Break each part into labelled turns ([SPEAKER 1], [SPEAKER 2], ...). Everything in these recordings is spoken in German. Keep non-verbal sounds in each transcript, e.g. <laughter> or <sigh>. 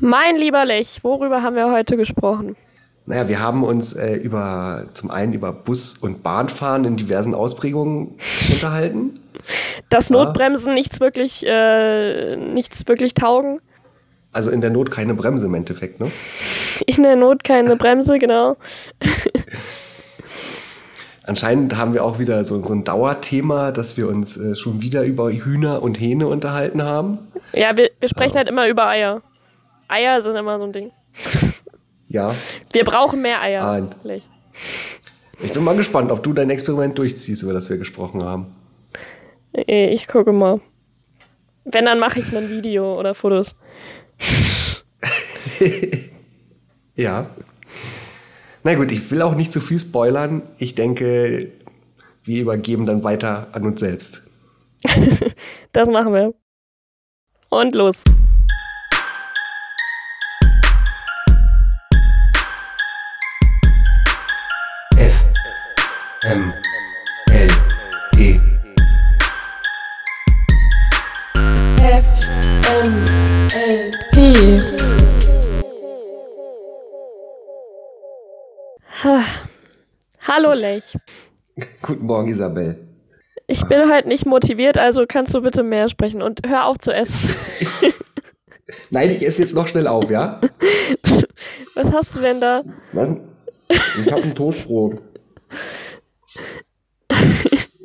[SPEAKER 1] Mein lieber Lech, worüber haben wir heute gesprochen?
[SPEAKER 2] Naja, wir haben uns äh, über zum einen über Bus- und Bahnfahren in diversen Ausprägungen <laughs> unterhalten.
[SPEAKER 1] Dass Notbremsen nichts wirklich, äh, nichts wirklich taugen.
[SPEAKER 2] Also in der Not keine Bremse im Endeffekt, ne? <laughs>
[SPEAKER 1] In der Not keine Bremse, genau. <laughs>
[SPEAKER 2] Anscheinend haben wir auch wieder so, so ein Dauerthema, dass wir uns äh, schon wieder über Hühner und Hähne unterhalten haben.
[SPEAKER 1] Ja, wir, wir sprechen halt immer über Eier. Eier sind immer so ein Ding. <laughs>
[SPEAKER 2] Ja.
[SPEAKER 1] Wir brauchen mehr Eier.
[SPEAKER 2] Und-
[SPEAKER 1] Lech.
[SPEAKER 2] Ich bin mal gespannt, ob du dein Experiment durchziehst, über das wir gesprochen haben.
[SPEAKER 1] Äh, Ich gucke mal. Wenn, dann mache ich ein Video oder Fotos. <laughs>
[SPEAKER 2] Ja. Na gut, ich will auch nicht zu viel spoilern. Ich denke, wir übergeben dann weiter an uns selbst. <laughs>
[SPEAKER 1] Das machen wir. Und los.
[SPEAKER 2] M L E
[SPEAKER 3] F M L P
[SPEAKER 1] Ha. Hallo Lech.
[SPEAKER 2] Guten Morgen, Isabel.
[SPEAKER 1] Ich bin heute nicht motiviert, also kannst du bitte mehr sprechen und hör auf zu essen. <laughs>
[SPEAKER 2] Nein, ich esse jetzt noch schnell auf, ja? <laughs>
[SPEAKER 1] Was hast du denn da?
[SPEAKER 2] Was? Ich habe ein Toastbrot.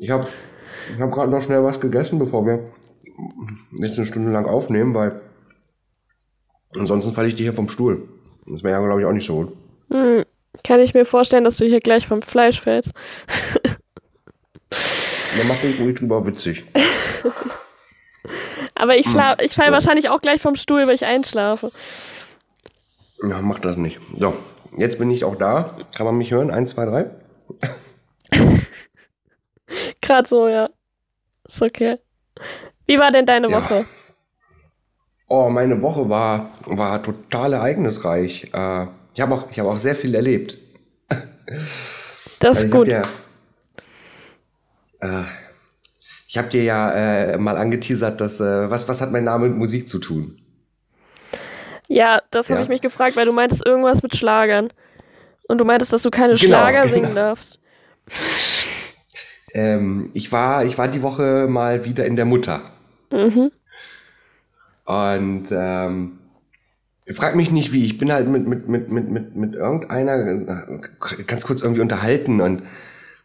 [SPEAKER 2] Ich habe ich hab gerade noch schnell was gegessen, bevor wir jetzt eine Stunde lang aufnehmen, weil ansonsten falle ich dir hier vom Stuhl. Das wäre ja, glaube ich, auch nicht so gut.
[SPEAKER 1] Hm, kann ich mir vorstellen, dass du hier gleich vom Fleisch fällst.
[SPEAKER 2] Dann mach dich ruhig drüber witzig. <laughs>
[SPEAKER 1] Aber ich, schla ich fall
[SPEAKER 2] so.
[SPEAKER 1] wahrscheinlich auch gleich vom Stuhl, weil ich einschlafe.
[SPEAKER 2] Ja, mach das nicht. So, jetzt bin ich auch da. Kann man mich hören? Eins, zwei, drei. <laughs>
[SPEAKER 1] Gerade so, ja. Ist okay. Wie war denn deine
[SPEAKER 2] Ja.
[SPEAKER 1] Woche?
[SPEAKER 2] Oh, meine Woche war, war total ereignisreich. Äh, ich habe auch, ich hab auch sehr viel erlebt. <laughs>
[SPEAKER 1] Das
[SPEAKER 2] Weil
[SPEAKER 1] ist gut.
[SPEAKER 2] Hab ja, äh, ich habe dir ja äh, mal angeteasert, dass äh, was, was hat mein Name mit Musik zu tun?
[SPEAKER 1] Ja, das habe
[SPEAKER 2] Ja.
[SPEAKER 1] ich mich gefragt, weil du meintest irgendwas mit Schlagern. Und du meintest, dass du keine
[SPEAKER 2] Genau,
[SPEAKER 1] Schlager <laughs>
[SPEAKER 2] genau.
[SPEAKER 1] singen darfst.
[SPEAKER 2] Ähm, ich war, ich war die Woche mal wieder in der Mutter.
[SPEAKER 1] Mhm.
[SPEAKER 2] Und ähm, frag mich nicht wie. Ich bin halt mit, mit, mit, mit, mit, mit irgendeiner äh, ganz kurz irgendwie unterhalten. Und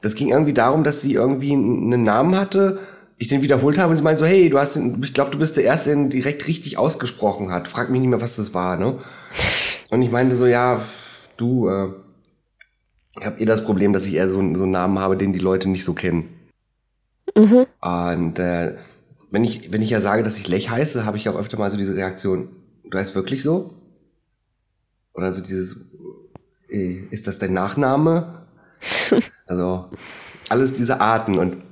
[SPEAKER 2] das ging irgendwie darum, dass sie irgendwie einen Namen hatte. Ich den wiederholt habe und sie meinte so, hey, du hast den, ich glaube, du bist der Erste, der ihn direkt richtig ausgesprochen hat. Frag mich nicht mehr, was das war, ne? Und ich meinte so, ja, du, äh, ich habe eh das Problem, dass ich eher so, so einen Namen habe, den die Leute nicht so kennen.
[SPEAKER 1] Mhm.
[SPEAKER 2] Und äh, wenn ich, wenn ich ja sage, dass ich Lech heiße, habe ich auch öfter mal so diese Reaktion, du heißt wirklich so? Oder so dieses, äh, ist das dein Nachname? <laughs> also alles diese Arten und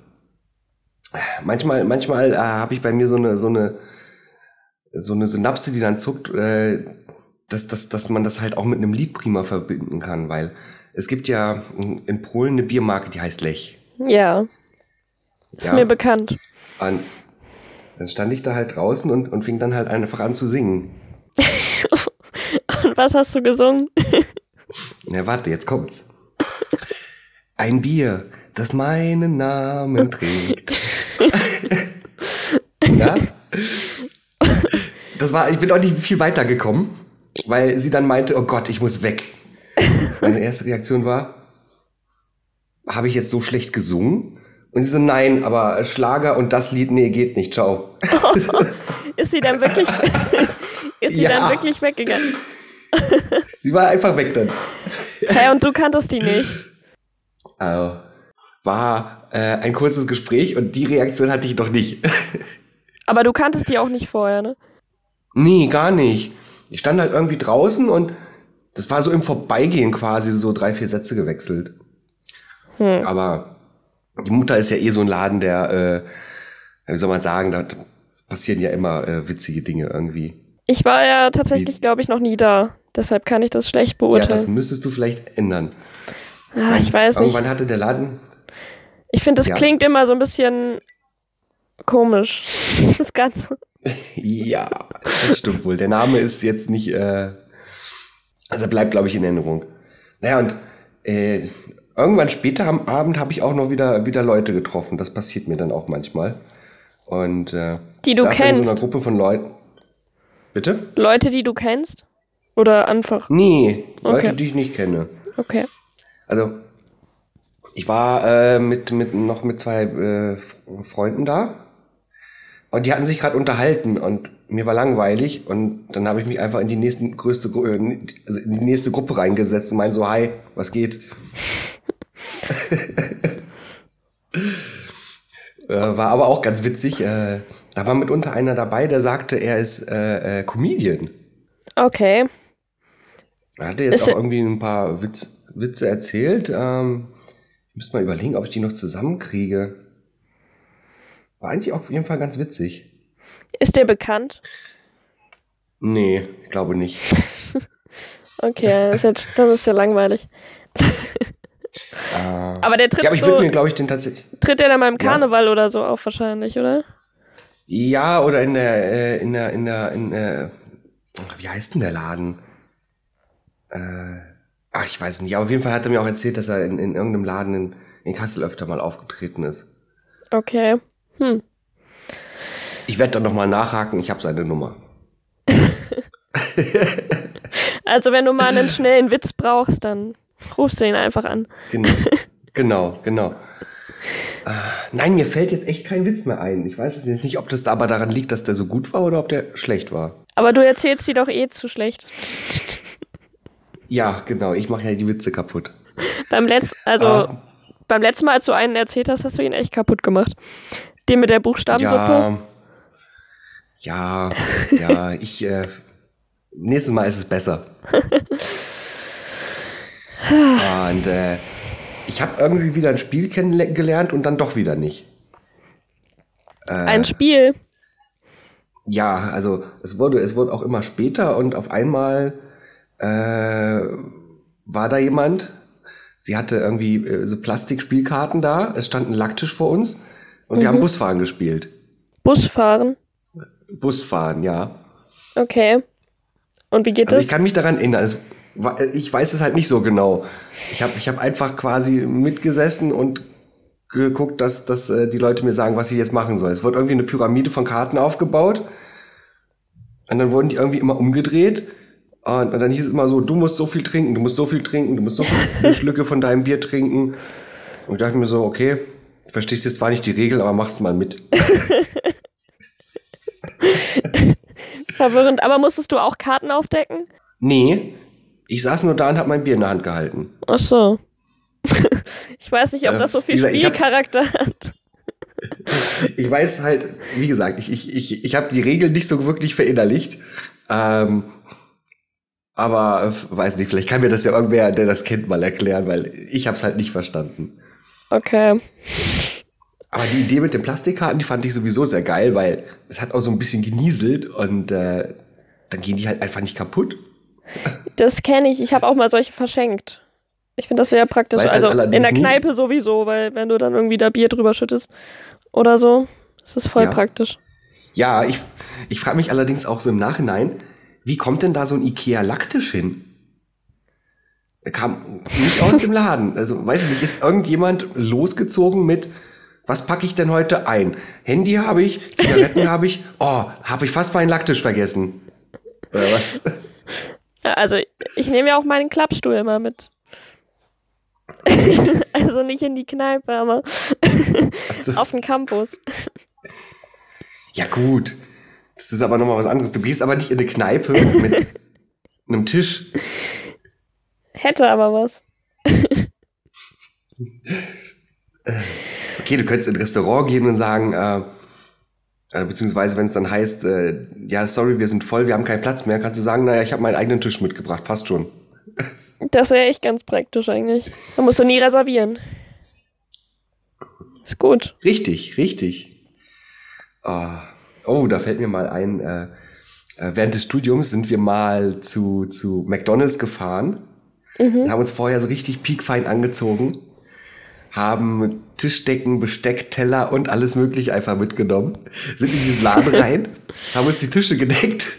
[SPEAKER 2] manchmal, manchmal äh, habe ich bei mir so eine, so eine, so eine Synapse, die dann zuckt, äh, dass, dass, dass man das halt auch mit einem Lied prima verbinden kann, weil es gibt ja in Polen eine Biermarke, die heißt Lech.
[SPEAKER 1] Ja. Ist
[SPEAKER 2] Ja.
[SPEAKER 1] mir bekannt.
[SPEAKER 2] Und dann stand ich da halt draußen und, und fing dann halt einfach an zu singen. <laughs>
[SPEAKER 1] Und was hast du gesungen? <laughs>
[SPEAKER 2] Na, warte, jetzt kommt's. Ein Bier, das meinen Namen <laughs> trägt. ja? Das war, ich bin auch nicht viel weiter gekommen, weil sie dann meinte, oh Gott, ich muss weg. Meine erste Reaktion war, habe ich jetzt so schlecht gesungen? Und sie so, nein, aber Schlager und das Lied, nee, geht nicht, ciao. <laughs>
[SPEAKER 1] Ist sie dann wirklich, <laughs> ist sie
[SPEAKER 2] Ja.
[SPEAKER 1] dann wirklich weggegangen? <laughs>
[SPEAKER 2] Sie war einfach weg dann.
[SPEAKER 1] Hä, und du kanntest die nicht?
[SPEAKER 2] Also, war äh, ein kurzes Gespräch und die Reaktion hatte ich noch nicht.
[SPEAKER 1] Aber du kanntest die auch nicht vorher, ne?
[SPEAKER 2] nee, gar nicht. Ich stand halt irgendwie draußen und das war so im Vorbeigehen quasi so drei, vier Sätze gewechselt. Aber die Mutter ist ja eh so ein Laden, der, äh, wie soll man sagen, da passieren ja immer äh, witzige Dinge irgendwie.
[SPEAKER 1] Ich war ja tatsächlich, glaube ich, noch nie da. Deshalb kann ich das schlecht
[SPEAKER 2] Ja, das
[SPEAKER 1] beurteilen.
[SPEAKER 2] müsstest du vielleicht ändern.
[SPEAKER 1] ah, ich weiß nicht.
[SPEAKER 2] Irgendwann hatte der Laden,
[SPEAKER 1] Ich finde, das
[SPEAKER 2] Ja.
[SPEAKER 1] klingt immer so ein bisschen komisch. <laughs> Das Ganze. <laughs>
[SPEAKER 2] Ja, das stimmt wohl. Der Name ist jetzt nicht, äh, also bleibt, glaube ich, in Erinnerung. Naja, und äh, irgendwann später am Abend habe ich auch noch wieder, wieder Leute getroffen. Das passiert mir dann auch manchmal. Und äh,
[SPEAKER 1] Die du
[SPEAKER 2] saß dann in so einer
[SPEAKER 1] kennst?
[SPEAKER 2] Gruppe von Leuten. Bitte?
[SPEAKER 1] Leute, die du kennst? Oder einfach?
[SPEAKER 2] Nee, Leute,
[SPEAKER 1] Okay.
[SPEAKER 2] die ich nicht kenne.
[SPEAKER 1] Okay.
[SPEAKER 2] Also, ich war äh, mit, mit, noch mit zwei äh, Freunden da. Und die hatten sich gerade unterhalten und mir war langweilig. Und dann habe ich mich einfach in die nächsten größte, äh, also in die nächste Gruppe reingesetzt und meinte so, hi, was geht? <laughs> war aber auch ganz witzig. Äh, da war mitunter einer dabei, der sagte, er ist äh, äh, Comedian.
[SPEAKER 1] Okay.
[SPEAKER 2] Er hatte jetzt
[SPEAKER 1] Ist
[SPEAKER 2] auch irgendwie ein paar Witz, Witze erzählt. Ähm, ich müsste mal überlegen, ob ich die noch zusammenkriege. War eigentlich auch auf jeden Fall ganz witzig.
[SPEAKER 1] Ist der bekannt?
[SPEAKER 2] Nee, ich glaube nicht. <laughs>
[SPEAKER 1] Okay, das ist, jetzt, das ist ja langweilig. Aber der tritt
[SPEAKER 2] Ja, aber ich
[SPEAKER 1] so,
[SPEAKER 2] würde mir, glaube ich, den tatsächlich.
[SPEAKER 1] tritt der dann beim
[SPEAKER 2] Ja.
[SPEAKER 1] Karneval oder so auf wahrscheinlich, oder?
[SPEAKER 2] Ja, oder in der, äh, in der, in der, in der, ach, wie heißt denn der Laden? Äh, ach, ich weiß nicht. Aber auf jeden Fall hat er mir auch erzählt, dass er in, in irgendeinem Laden in, in Kassel öfter mal aufgetreten ist.
[SPEAKER 1] Okay. Hm.
[SPEAKER 2] Ich werde dann nochmal nachhaken, ich habe seine Nummer. <laughs>
[SPEAKER 1] Also wenn du mal einen schnellen Witz brauchst, dann rufst du ihn einfach an.
[SPEAKER 2] Genau, <laughs> genau, genau. Äh, nein, mir fällt jetzt echt kein Witz mehr ein. Ich weiß es jetzt nicht, ob das da aber daran liegt, dass der so gut war oder ob der schlecht war.
[SPEAKER 1] Aber du erzählst die doch eh zu schlecht.
[SPEAKER 2] Ja, genau, ich mache ja die Witze kaputt.
[SPEAKER 1] Beim letzten, also
[SPEAKER 2] Ah.
[SPEAKER 1] beim letzten Mal, als du einen erzählt hast, hast du ihn echt kaputt gemacht. Den mit der Buchstabensuppe.
[SPEAKER 2] Ja, ja, ja, <laughs> ich, äh, nächstes Mal ist es besser. <laughs> und äh, ich habe irgendwie wieder ein Spiel kennengelernt und dann doch wieder nicht.
[SPEAKER 1] Ein Spiel.
[SPEAKER 2] Ja, also es wurde, es wurde auch immer später und auf einmal äh, war da jemand. Sie hatte irgendwie äh, so Plastikspielkarten da. Es stand ein Lacktisch vor uns und wir haben Busfahren gespielt.
[SPEAKER 1] Busfahren.
[SPEAKER 2] Busfahren, ja.
[SPEAKER 1] Okay. Und wie geht
[SPEAKER 2] Also
[SPEAKER 1] das?
[SPEAKER 2] ich kann mich daran erinnern. Es, ich weiß es halt nicht so genau. Ich habe ich hab einfach quasi mitgesessen und geguckt, dass, dass äh, die Leute mir sagen, was ich jetzt machen soll. Es wurde irgendwie eine Pyramide von Karten aufgebaut. Und dann wurden die irgendwie immer umgedreht. Und, und dann hieß es immer so, du musst so viel trinken, du musst so viel trinken, du musst so viele <laughs> Schlücke von deinem Bier trinken. Und ich dachte mir so, okay, verstehst jetzt zwar nicht die Regel, aber mach's mal mit. <laughs>
[SPEAKER 1] Verwirrend. Aber musstest du auch Karten aufdecken?
[SPEAKER 2] Nee, ich saß nur da und habe mein Bier in der Hand gehalten.
[SPEAKER 1] Ach so. <laughs> ich weiß nicht, ob
[SPEAKER 2] Äh,
[SPEAKER 1] das so viel
[SPEAKER 2] gesagt, hab-
[SPEAKER 1] Spielcharakter hat. <laughs>
[SPEAKER 2] Ich weiß halt, wie gesagt, ich, ich, ich, ich habe die Regeln nicht so wirklich verinnerlicht. Ähm, aber weiß nicht, vielleicht kann mir das ja irgendwer, der das kennt, mal erklären, weil ich habe es halt nicht verstanden.
[SPEAKER 1] Okay.
[SPEAKER 2] Aber die Idee mit den Plastikkarten, die fand ich sowieso sehr geil, weil es hat auch so ein bisschen genieselt und äh, dann gehen die halt einfach nicht kaputt.
[SPEAKER 1] Das kenne ich. Ich habe auch mal solche verschenkt. Ich finde das sehr praktisch.
[SPEAKER 2] Weiß halt
[SPEAKER 1] also in
[SPEAKER 2] allerdings
[SPEAKER 1] der
[SPEAKER 2] nicht-
[SPEAKER 1] Kneipe sowieso, weil wenn du dann irgendwie da Bier drüber schüttest oder so, ist das voll
[SPEAKER 2] Ja.
[SPEAKER 1] praktisch.
[SPEAKER 2] Ja, ich, ich frage mich allerdings auch so im Nachhinein, wie kommt denn da so ein Ikea-Lacktisch hin? Er kam nicht aus dem Laden. Also, weiß ich nicht, ist irgendjemand losgezogen mit, was packe ich denn heute ein? Handy habe ich, Zigaretten <laughs> habe ich, oh, habe ich fast meinen Lacktisch vergessen. Oder was?
[SPEAKER 1] Also ich nehme ja auch meinen Klappstuhl immer mit. <laughs> <laughs> also nicht in die Kneipe, aber
[SPEAKER 2] Also,
[SPEAKER 1] auf den Campus.
[SPEAKER 2] ja, gut. Das ist aber nochmal was anderes. Du gehst aber nicht in eine Kneipe mit einem Tisch.
[SPEAKER 1] Hätte aber was.
[SPEAKER 2] Okay, du könntest in ein Restaurant gehen und sagen, äh, äh, beziehungsweise wenn es dann heißt, äh, ja, sorry, wir sind voll, wir haben keinen Platz mehr, kannst du sagen, naja, ich habe meinen eigenen Tisch mitgebracht, passt schon.
[SPEAKER 1] Das wäre echt ganz praktisch eigentlich. Da musst du nie reservieren. Ist gut.
[SPEAKER 2] Richtig, richtig. Ah, oh, da fällt mir mal ein, äh, äh, während des Studiums sind wir mal zu, zu McDonalds gefahren und haben uns vorher so richtig piekfein angezogen, haben Tischdecken, Besteck, Teller und alles mögliche einfach mitgenommen, sind in diesen Laden rein, <laughs> haben uns die Tische gedeckt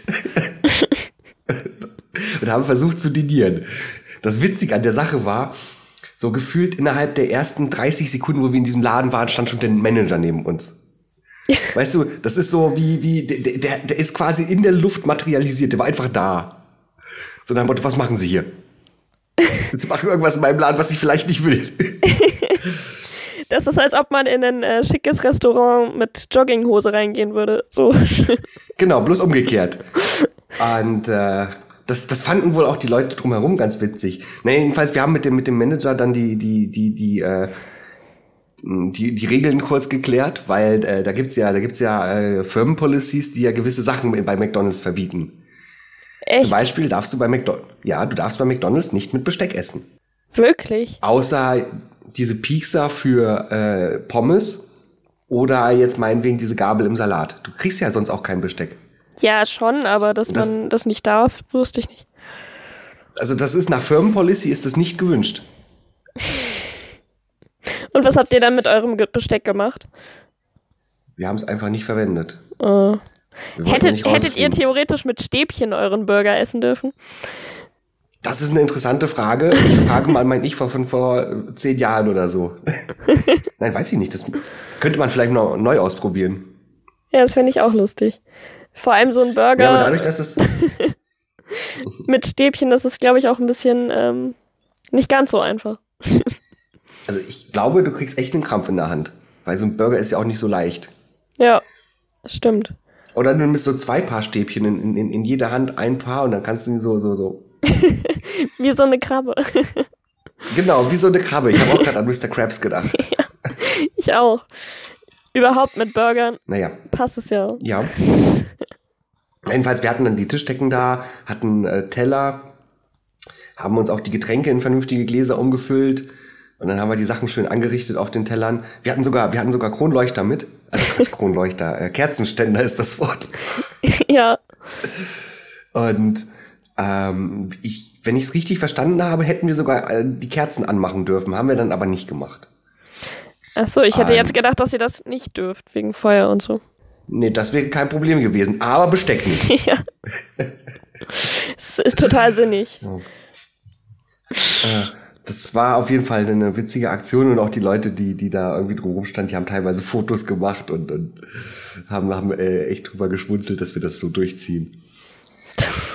[SPEAKER 2] <laughs> und haben versucht zu dinieren. Das Witzige an der Sache war, so gefühlt innerhalb der ersten 30 Sekunden, wo wir in diesem Laden waren, stand schon der Manager neben uns. <laughs> Weißt du, das ist so wie, wie, der, der, der ist quasi in der Luft materialisiert, der war einfach da. So dem Motto, was machen Sie hier? Sie machen irgendwas in meinem Laden, was ich vielleicht nicht will. <laughs>
[SPEAKER 1] Das ist, als ob man in ein äh, schickes Restaurant mit Jogginghose reingehen würde. So. <laughs>
[SPEAKER 2] Genau, bloß umgekehrt. Und äh, das, das fanden wohl auch die Leute drumherum ganz witzig. Na, jedenfalls, wir haben mit dem, mit dem Manager dann die, die, die, die, äh, die, die Regeln kurz geklärt, weil äh, da gibt's ja, da gibt's ja äh, Firmenpolicies, die ja gewisse Sachen bei McDonalds verbieten.
[SPEAKER 1] Echt?
[SPEAKER 2] Zum Beispiel darfst du bei McDonalds, ja, du darfst bei McDonalds nicht mit Besteck essen.
[SPEAKER 1] Wirklich?
[SPEAKER 2] Außer diese Piekser für äh, Pommes oder jetzt meinetwegen diese Gabel im Salat. Du kriegst ja sonst auch kein Besteck.
[SPEAKER 1] Ja, schon, aber dass
[SPEAKER 2] Das-
[SPEAKER 1] man das nicht darf, wusste ich nicht.
[SPEAKER 2] Also das ist nach Firmenpolicy ist das nicht gewünscht. <laughs>
[SPEAKER 1] Und was habt ihr dann mit eurem Besteck gemacht?
[SPEAKER 2] Wir haben es einfach nicht verwendet. Wollten
[SPEAKER 1] hättet, hättet ihr theoretisch mit Stäbchen euren Burger essen dürfen?
[SPEAKER 2] Das ist eine interessante Frage. Ich frage mal mein Ich vor, von vor zehn Jahren oder so. <laughs> Nein, weiß ich nicht. Das könnte man vielleicht noch neu ausprobieren.
[SPEAKER 1] Ja, das fände ich auch lustig. Vor allem so ein Burger
[SPEAKER 2] Ja, aber dadurch, dass das <laughs>
[SPEAKER 1] mit Stäbchen, das ist, glaube ich, auch ein bisschen ähm, nicht ganz so einfach. <laughs>
[SPEAKER 2] Also ich glaube, du kriegst echt einen Krampf in der Hand. Weil so ein Burger ist ja auch nicht so leicht.
[SPEAKER 1] Ja, das stimmt.
[SPEAKER 2] Oder du nimmst so zwei Paar Stäbchen in, in, in jeder Hand ein Paar und dann kannst du die so, so, so. <laughs>
[SPEAKER 1] Wie so eine Krabbe. <laughs>
[SPEAKER 2] Genau, wie so eine Krabbe. Ich habe auch gerade an Mr. Krabs gedacht. <laughs>
[SPEAKER 1] ich auch. Überhaupt mit Burgern
[SPEAKER 2] Naja,
[SPEAKER 1] passt es ja.
[SPEAKER 2] ja. Jedenfalls, wir hatten dann die Tischdecken da, hatten äh, Teller, haben uns auch die Getränke in vernünftige Gläser umgefüllt und dann haben wir die Sachen schön angerichtet auf den Tellern. Wir hatten sogar, wir hatten sogar Kronleuchter mit. Also <laughs> nicht Kronleuchter, äh, Kerzenständer ist das Wort. <laughs>
[SPEAKER 1] ja.
[SPEAKER 2] Und ähm, ich, wenn ich es richtig verstanden habe, hätten wir sogar äh, die Kerzen anmachen dürfen. Haben wir dann aber nicht gemacht.
[SPEAKER 1] Ach so, ich hätte
[SPEAKER 2] Ähm.
[SPEAKER 1] jetzt gedacht, dass ihr das nicht dürft, wegen Feuer und so.
[SPEAKER 2] Nee, das wäre kein Problem gewesen. Aber Besteck nicht. <laughs>
[SPEAKER 1] ja. Es ist total sinnig.
[SPEAKER 2] Äh, das war auf jeden Fall eine witzige Aktion und auch die Leute, die, die da irgendwie drumherum standen, die haben teilweise Fotos gemacht und, und haben, haben äh, echt drüber geschmunzelt, dass wir das so durchziehen.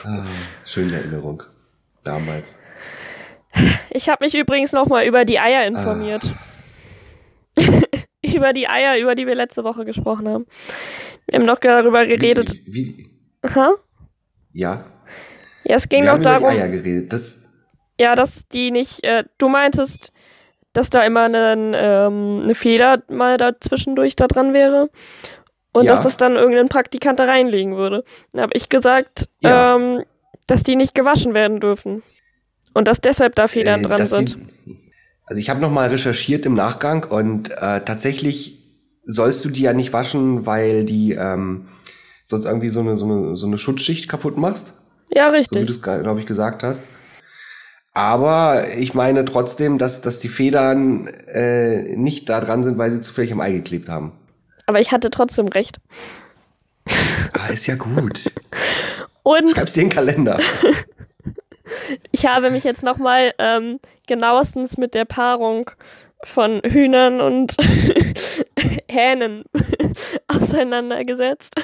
[SPEAKER 2] Ah, schöne Erinnerung. Damals.
[SPEAKER 1] Ich habe mich übrigens nochmal über die Eier informiert. <laughs> über die Eier, über die wir letzte Woche gesprochen haben. Wir haben noch darüber geredet.
[SPEAKER 2] Wie, wie,
[SPEAKER 1] Ha?
[SPEAKER 2] ja,
[SPEAKER 1] Ja, es ging
[SPEAKER 2] wir
[SPEAKER 1] doch
[SPEAKER 2] haben über die
[SPEAKER 1] darum,
[SPEAKER 2] Eier geredet. Das,
[SPEAKER 1] ja, dass die nicht, äh, du meintest, dass da immer eine, ähm, eine Feder mal da zwischendurch da dran wäre. Und
[SPEAKER 2] Ja.
[SPEAKER 1] dass das dann irgendein Praktikant da reinlegen würde. Dann habe ich gesagt,
[SPEAKER 2] Ja.
[SPEAKER 1] ähm, dass die nicht gewaschen werden dürfen. Und dass deshalb da Federn
[SPEAKER 2] äh,
[SPEAKER 1] dran sind.
[SPEAKER 2] sie- also ich habe noch mal recherchiert im Nachgang und äh, tatsächlich sollst du die ja nicht waschen, weil die ähm, sonst irgendwie so eine, so, eine, so eine Schutzschicht kaputt machst.
[SPEAKER 1] ja,
[SPEAKER 2] So wie
[SPEAKER 1] richtig.
[SPEAKER 2] du es, glaube ich, gesagt hast. Aber ich meine trotzdem, dass, dass die Federn äh, nicht da dran sind, weil sie zufällig am Ei geklebt haben.
[SPEAKER 1] Aber ich hatte trotzdem recht. <laughs>
[SPEAKER 2] Ah, ist ja gut.
[SPEAKER 1] Und
[SPEAKER 2] Schreib's dir in den Kalender. <laughs>
[SPEAKER 1] ich habe mich jetzt nochmal ähm, genauestens mit der Paarung von Hühnern und <laughs> Hähnen auseinandergesetzt.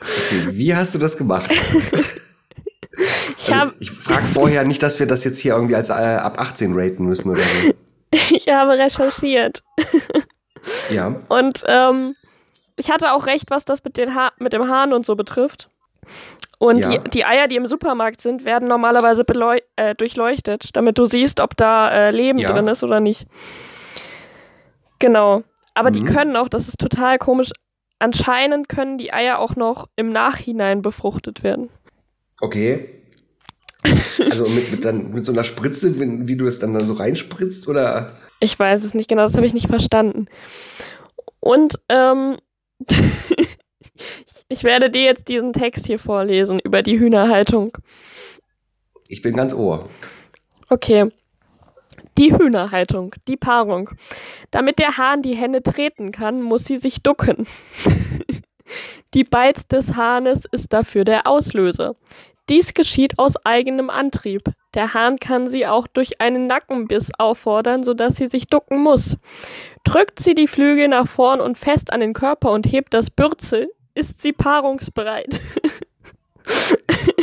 [SPEAKER 2] Okay, wie hast du das gemacht?
[SPEAKER 1] Ich,
[SPEAKER 2] Also, ich frage vorher nicht, dass wir das jetzt hier irgendwie als äh, ab 18 raten müssen oder so. <laughs>
[SPEAKER 1] ich habe recherchiert. <laughs>
[SPEAKER 2] Ja.
[SPEAKER 1] Und ähm, ich hatte auch recht, was das mit, den ha mit dem Hahn und so betrifft. Und
[SPEAKER 2] Ja.
[SPEAKER 1] die, die Eier, die im Supermarkt sind, werden normalerweise äh, durchleuchtet, damit du siehst, ob da äh, Leben
[SPEAKER 2] Ja.
[SPEAKER 1] drin ist oder nicht. Genau. Aber die
[SPEAKER 2] Mhm.
[SPEAKER 1] können auch, das ist total komisch, anscheinend können die Eier auch noch im Nachhinein befruchtet werden.
[SPEAKER 2] Okay. Also mit, mit, dann, mit so einer Spritze, wenn, wie du es dann, dann so reinspritzt oder?
[SPEAKER 1] Ich weiß es nicht genau, das habe ich nicht verstanden. Und ähm, <laughs> ich werde dir jetzt diesen Text hier vorlesen über die Hühnerhaltung.
[SPEAKER 2] Ich bin ganz ohr.
[SPEAKER 1] Okay. Die Hühnerhaltung, die Paarung. Damit der Hahn die Henne treten kann, muss sie sich ducken. <laughs> die Beiz des Hahnes ist dafür der Auslöser. Dies geschieht aus eigenem Antrieb. Der Hahn kann sie auch durch einen Nackenbiss auffordern, sodass sie sich ducken muss. Drückt sie die Flügel nach vorn und fest an den Körper und hebt das Bürzel, ist sie paarungsbereit. <laughs>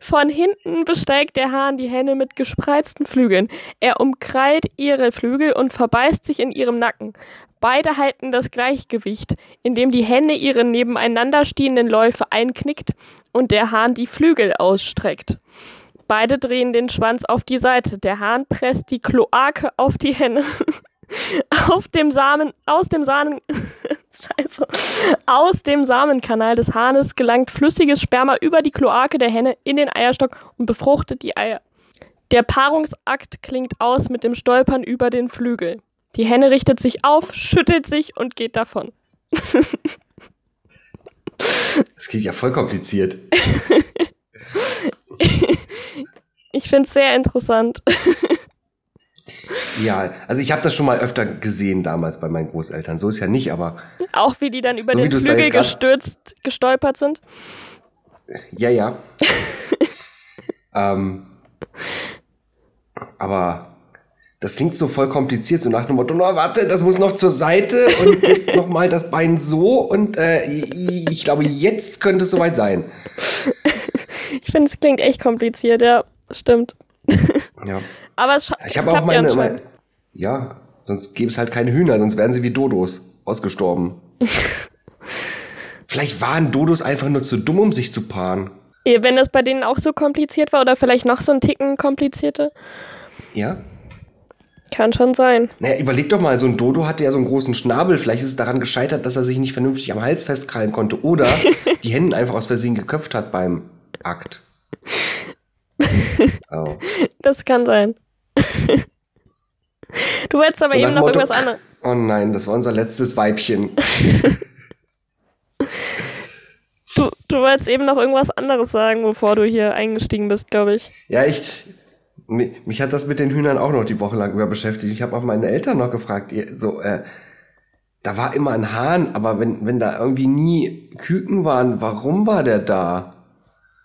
[SPEAKER 1] Von hinten besteigt der Hahn die Henne mit gespreizten Flügeln. Er umkrallt ihre Flügel und verbeißt sich in ihrem Nacken. Beide halten das Gleichgewicht, indem die Henne ihre nebeneinander stehenden Läufe einknickt und der Hahn die Flügel ausstreckt. Beide drehen den Schwanz auf die Seite. Der Hahn presst die Kloake auf die Henne. <laughs> <laughs> auf dem Samen, aus dem Samen, <laughs> Scheiße, aus dem Samenkanal des Hahnes gelangt flüssiges Sperma über die Kloake der Henne in den Eierstock und befruchtet die Eier. Der Paarungsakt klingt aus mit dem Stolpern über den Flügel. Die Henne richtet sich auf, schüttelt sich und geht davon. <laughs>
[SPEAKER 2] Das klingt ja voll kompliziert.
[SPEAKER 1] ich finde es sehr interessant.
[SPEAKER 2] Ja, also ich habe das schon mal öfter gesehen damals bei meinen Großeltern. So ist ja nicht, aber.
[SPEAKER 1] Auch wie die dann über
[SPEAKER 2] So
[SPEAKER 1] den Flügel gestürzt, gestolpert sind.
[SPEAKER 2] Ja, ja. ähm, aber das klingt so voll kompliziert, so nach dem Motto, na warte, das muss noch zur Seite und jetzt noch mal das Bein so und äh, ich ich glaube, jetzt könnte es soweit sein.
[SPEAKER 1] Ich finde, es klingt echt kompliziert, ja, stimmt.
[SPEAKER 2] Ja.
[SPEAKER 1] Aber es,
[SPEAKER 2] Ich habe auch
[SPEAKER 1] klappt ja
[SPEAKER 2] meine, meine ja, sonst gäbe es halt keine Hühner, sonst wären sie wie Dodos ausgestorben. <laughs> Vielleicht waren Dodos einfach nur zu dumm, um sich zu paaren.
[SPEAKER 1] Wenn das bei denen auch so kompliziert war oder vielleicht noch so ein Ticken komplizierter,
[SPEAKER 2] Ja?
[SPEAKER 1] kann schon sein.
[SPEAKER 2] Naja, überleg doch mal, so ein Dodo hatte ja so einen großen Schnabel. Vielleicht ist es daran gescheitert, dass er sich nicht vernünftig am Hals festkrallen konnte. Oder <laughs> die Hände einfach aus Versehen geköpft hat beim Akt. <laughs> Oh.
[SPEAKER 1] Das kann sein. Du wolltest aber
[SPEAKER 2] So
[SPEAKER 1] eben noch
[SPEAKER 2] Motto,
[SPEAKER 1] irgendwas anderes.
[SPEAKER 2] Oh nein, das war unser letztes Weibchen. <laughs>
[SPEAKER 1] Du, du wolltest eben noch irgendwas anderes sagen, bevor du hier eingestiegen bist, glaube ich.
[SPEAKER 2] Ja, ich. mi- Mich hat das mit den Hühnern auch noch die Woche lang über beschäftigt. Ich habe auch meine Eltern noch gefragt, so, äh, da war immer ein Hahn, aber wenn, wenn da irgendwie nie Küken waren, warum war der da?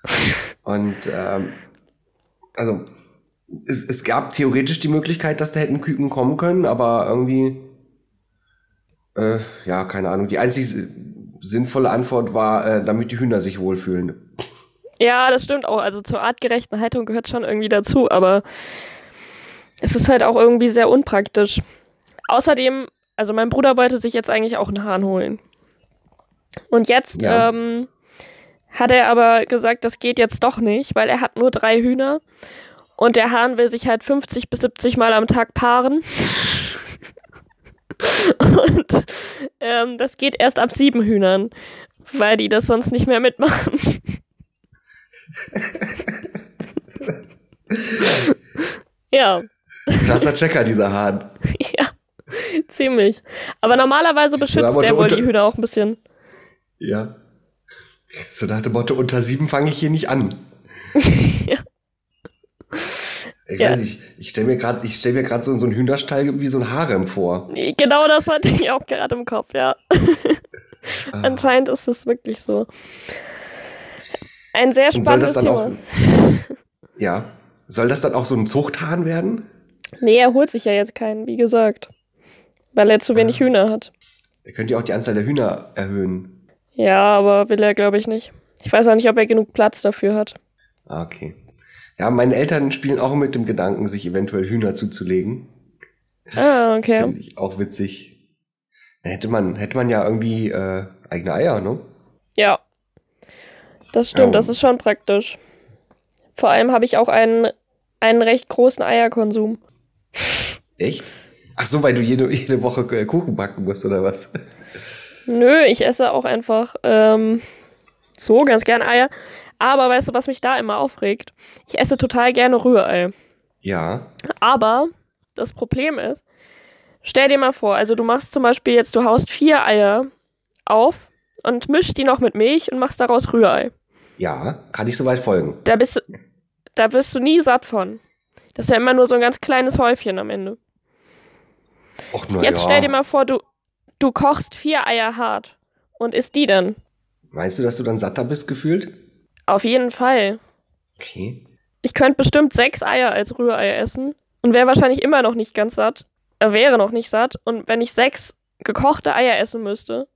[SPEAKER 2] <laughs> Und ähm, also es, es gab theoretisch die Möglichkeit, dass da hätten Küken kommen können, aber irgendwie äh, ja, keine Ahnung. Die einzig sinnvolle Antwort war, äh, damit die Hühner sich wohlfühlen.
[SPEAKER 1] Ja, das stimmt auch. Also zur artgerechten Haltung gehört schon irgendwie dazu, aber es ist halt auch irgendwie sehr unpraktisch. Außerdem, also mein Bruder wollte sich jetzt eigentlich auch einen Hahn holen. Und jetzt
[SPEAKER 2] Ja.
[SPEAKER 1] ähm, hat er aber gesagt, das geht jetzt doch nicht, weil er hat nur drei Hühner und der Hahn will sich halt 50 bis 70 Mal am Tag paaren. und ähm, das geht erst ab sieben Hühnern, weil die das sonst nicht mehr mitmachen. ja,
[SPEAKER 2] Krasser Checker, dieser Hahn.
[SPEAKER 1] ja, ziemlich. Aber normalerweise beschützt
[SPEAKER 2] aber
[SPEAKER 1] der wohl die Hühner auch ein bisschen.
[SPEAKER 2] Ja. So nach dem Motto, unter sieben fange ich hier nicht an. <laughs>
[SPEAKER 1] Ja.
[SPEAKER 2] Ich
[SPEAKER 1] Ja.
[SPEAKER 2] weiß nicht, ich stelle mir gerade stell mir so, so einen Hühnerstall wie so ein Harem vor.
[SPEAKER 1] Genau das hatte ich auch gerade im Kopf, ja.
[SPEAKER 2] Ah.
[SPEAKER 1] Anscheinend ist es wirklich so. Ein sehr
[SPEAKER 2] Und soll das
[SPEAKER 1] spannendes
[SPEAKER 2] dann
[SPEAKER 1] Thema.
[SPEAKER 2] auch. Ja. Soll das dann auch so ein Zuchthahn werden?
[SPEAKER 1] Nee, er holt sich ja jetzt keinen, wie gesagt. Weil er zu wenig
[SPEAKER 2] Ah.
[SPEAKER 1] Hühner hat.
[SPEAKER 2] Ihr könnt ja auch die Anzahl der Hühner erhöhen.
[SPEAKER 1] Ja, aber will er, glaube ich, nicht. Ich weiß auch nicht, ob er genug Platz dafür hat.
[SPEAKER 2] Ah, okay. Ja, meine Eltern spielen auch mit dem Gedanken, sich eventuell Hühner zuzulegen.
[SPEAKER 1] Ah, okay.
[SPEAKER 2] Finde ich auch witzig. Dann hätte man, hätte man ja irgendwie äh, eigene Eier, ne?
[SPEAKER 1] Ja. Das stimmt,
[SPEAKER 2] Ja.
[SPEAKER 1] das ist schon praktisch. Vor allem habe ich auch einen, einen recht großen Eierkonsum.
[SPEAKER 2] Echt? Ach so, weil du jede, jede Woche äh, Kuchen backen musst, oder was?
[SPEAKER 1] Nö, ich esse auch einfach ähm, so ganz gern Eier. Aber weißt du, was mich da immer aufregt? Ich esse total gerne Rührei.
[SPEAKER 2] Ja.
[SPEAKER 1] Aber das Problem ist, stell dir mal vor, also du machst zum Beispiel jetzt, du haust vier Eier auf und mischst die noch mit Milch und machst daraus Rührei.
[SPEAKER 2] Ja, kann ich soweit folgen.
[SPEAKER 1] Da bist da wirst du nie satt von. Das ist ja immer nur so ein ganz kleines Häufchen am Ende.
[SPEAKER 2] Och, na
[SPEAKER 1] Jetzt
[SPEAKER 2] ja.
[SPEAKER 1] stell dir mal vor, du, du kochst vier Eier hart und isst die dann.
[SPEAKER 2] Meinst du, dass du dann satter bist gefühlt?
[SPEAKER 1] Auf jeden Fall.
[SPEAKER 2] Okay.
[SPEAKER 1] Ich könnte bestimmt sechs Eier als Rührei essen und wäre wahrscheinlich immer noch nicht ganz satt. Er wäre noch nicht satt. Und wenn ich sechs gekochte Eier essen müsste,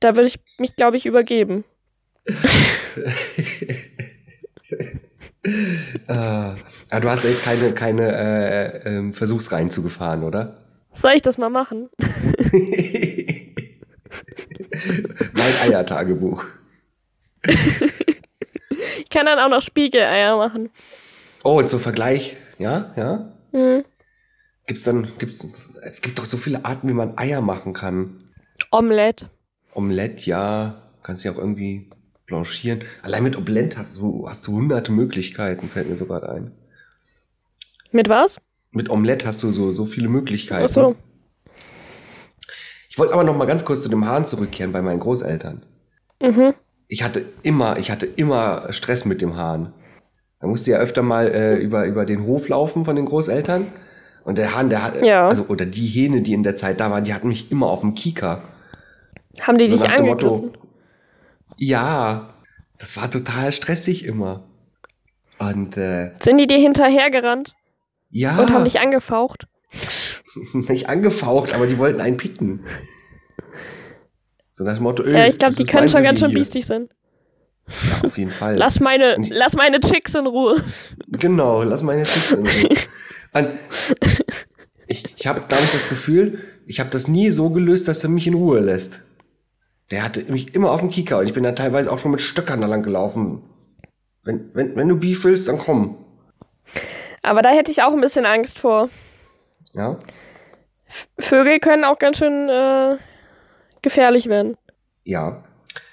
[SPEAKER 1] da würde ich mich, glaube ich, übergeben.
[SPEAKER 2] Äh, <laughs> aber du hast jetzt keine, keine äh, ähm, Versuchsreihen zugefahren, oder?
[SPEAKER 1] Soll ich das mal machen? <laughs> <laughs>
[SPEAKER 2] mein Eiertagebuch.
[SPEAKER 1] Ich kann dann auch noch Spiegeleier machen.
[SPEAKER 2] Oh, zum Vergleich, ja, ja.
[SPEAKER 1] Hm.
[SPEAKER 2] Gibt's dann, gibt's, es gibt doch so viele Arten, wie man Eier machen kann.
[SPEAKER 1] Omelette.
[SPEAKER 2] Omelette, ja, kannst ja auch irgendwie blanchieren. Allein mit Omelette hast du, hast du hunderte Möglichkeiten, fällt mir so gerade ein.
[SPEAKER 1] Mit was?
[SPEAKER 2] Mit Omelette hast du so, so viele Möglichkeiten.
[SPEAKER 1] Ach so.
[SPEAKER 2] Ich wollte aber noch mal ganz kurz zu dem Hahn zurückkehren bei meinen Großeltern.
[SPEAKER 1] Mhm.
[SPEAKER 2] Ich hatte immer, ich hatte immer Stress mit dem Hahn. Da musste ja öfter mal äh, über, über den Hof laufen von den Großeltern. Und der Hahn, der hat,
[SPEAKER 1] Ja.
[SPEAKER 2] also, oder die Hähne, die in der Zeit da waren, die hatten mich immer auf dem Kieker.
[SPEAKER 1] Haben die
[SPEAKER 2] So
[SPEAKER 1] dich angegriffen?
[SPEAKER 2] Motto, ja, das war total stressig immer. Und äh,
[SPEAKER 1] Sind die dir hinterhergerannt
[SPEAKER 2] ja,
[SPEAKER 1] und haben dich angefaucht? <laughs>
[SPEAKER 2] nicht angefaucht, aber die wollten einen picken. So nach dem Motto, öh,
[SPEAKER 1] Ja, ich glaube, die können schon ganz schön biestig sein.
[SPEAKER 2] Ja, auf jeden Fall. <laughs>
[SPEAKER 1] Lass meine,
[SPEAKER 2] ich-
[SPEAKER 1] lass meine Chicks in Ruhe.
[SPEAKER 2] Genau, lass meine Tipps in Ruhe. <laughs> Und ich ich habe damit das Gefühl, ich habe das nie so gelöst, dass er mich in Ruhe lässt. Der hatte mich immer auf dem Kieker und ich bin da teilweise auch schon mit Stöckern da lang gelaufen. Wenn, wenn, wenn du Beef willst, dann komm.
[SPEAKER 1] Aber da hätte ich auch ein bisschen Angst vor.
[SPEAKER 2] Ja?
[SPEAKER 1] Vögel können auch ganz schön äh, gefährlich werden.
[SPEAKER 2] Ja.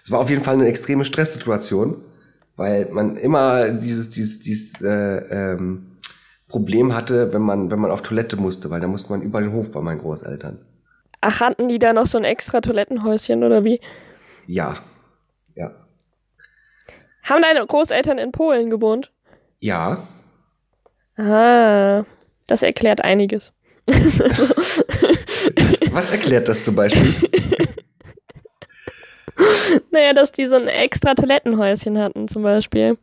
[SPEAKER 2] Es war auf jeden Fall eine extreme Stresssituation, weil man immer dieses, dieses, dieses äh, ähm, Problem hatte, wenn man, wenn man auf Toilette musste, weil da musste man über den Hof bei meinen Großeltern.
[SPEAKER 1] Ach, hatten die da noch so ein extra Toilettenhäuschen oder wie?
[SPEAKER 2] Ja. Ja.
[SPEAKER 1] Haben deine Großeltern in Polen gewohnt?
[SPEAKER 2] Ja.
[SPEAKER 1] Ah, das erklärt einiges. <laughs>
[SPEAKER 2] Was erklärt das zum Beispiel? <laughs> <laughs>
[SPEAKER 1] Naja, dass die so ein extra Toilettenhäuschen hatten zum Beispiel.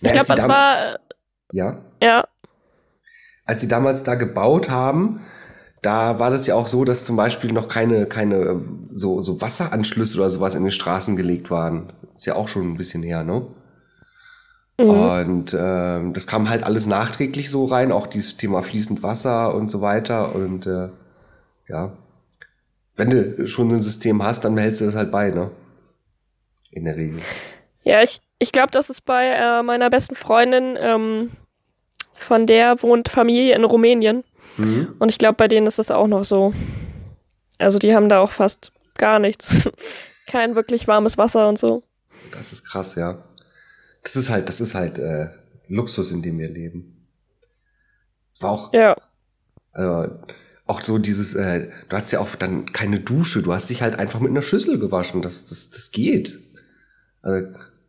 [SPEAKER 1] Ich glaube, das war, äh,
[SPEAKER 2] Ja.
[SPEAKER 1] ja,
[SPEAKER 2] Als sie damals da gebaut haben, da war das ja auch so, dass zum Beispiel noch keine, keine äh, so, so Wasseranschlüsse oder sowas in den Straßen gelegt waren. Ist ja auch schon ein bisschen her, ne? Und ähm, das kam halt alles nachträglich so rein, auch dieses Thema fließend Wasser und so weiter. Und äh, ja, wenn du schon so ein System hast, dann behältst du das halt bei, ne? In der Regel.
[SPEAKER 1] Ja, ich, ich glaube, das ist bei äh, meiner besten Freundin, ähm, von der wohnt Familie in Rumänien.
[SPEAKER 2] Mhm.
[SPEAKER 1] Und ich glaube, bei denen ist es auch noch so. Also die haben da auch fast gar nichts. <laughs> Kein wirklich warmes Wasser und so.
[SPEAKER 2] Das ist krass, ja. Das ist halt, das ist halt äh, Luxus, in dem wir leben. Es war auch,
[SPEAKER 1] Ja.
[SPEAKER 2] also, auch so dieses, äh, du hast ja auch dann keine Dusche, du hast dich halt einfach mit einer Schüssel gewaschen. Das, das, das geht. Also,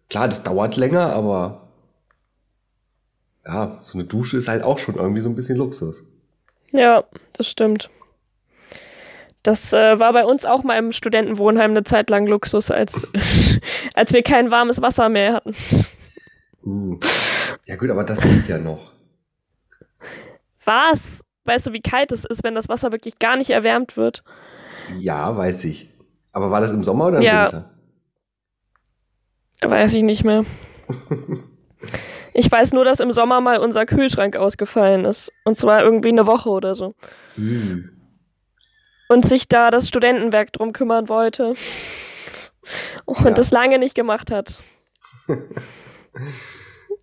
[SPEAKER 2] klar, das dauert länger, aber ja, so eine Dusche ist halt auch schon irgendwie so ein bisschen Luxus.
[SPEAKER 1] Ja, das stimmt. Das äh, war bei uns auch mal im Studentenwohnheim eine Zeit lang Luxus, als, <laughs> als wir kein warmes Wasser mehr hatten.
[SPEAKER 2] Uh. Ja gut, aber das geht ja noch.
[SPEAKER 1] Was? Weißt du, wie kalt es ist, wenn das Wasser wirklich gar nicht erwärmt wird?
[SPEAKER 2] Ja, weiß ich. Aber war das im Sommer oder im
[SPEAKER 1] Ja.
[SPEAKER 2] Winter?
[SPEAKER 1] Weiß ich nicht mehr. Ich weiß nur, dass im Sommer mal unser Kühlschrank ausgefallen ist. Und zwar irgendwie eine Woche oder so.
[SPEAKER 2] Uh.
[SPEAKER 1] Und sich da das Studentenwerk drum kümmern wollte. Und
[SPEAKER 2] Ja.
[SPEAKER 1] das lange nicht gemacht hat. <laughs>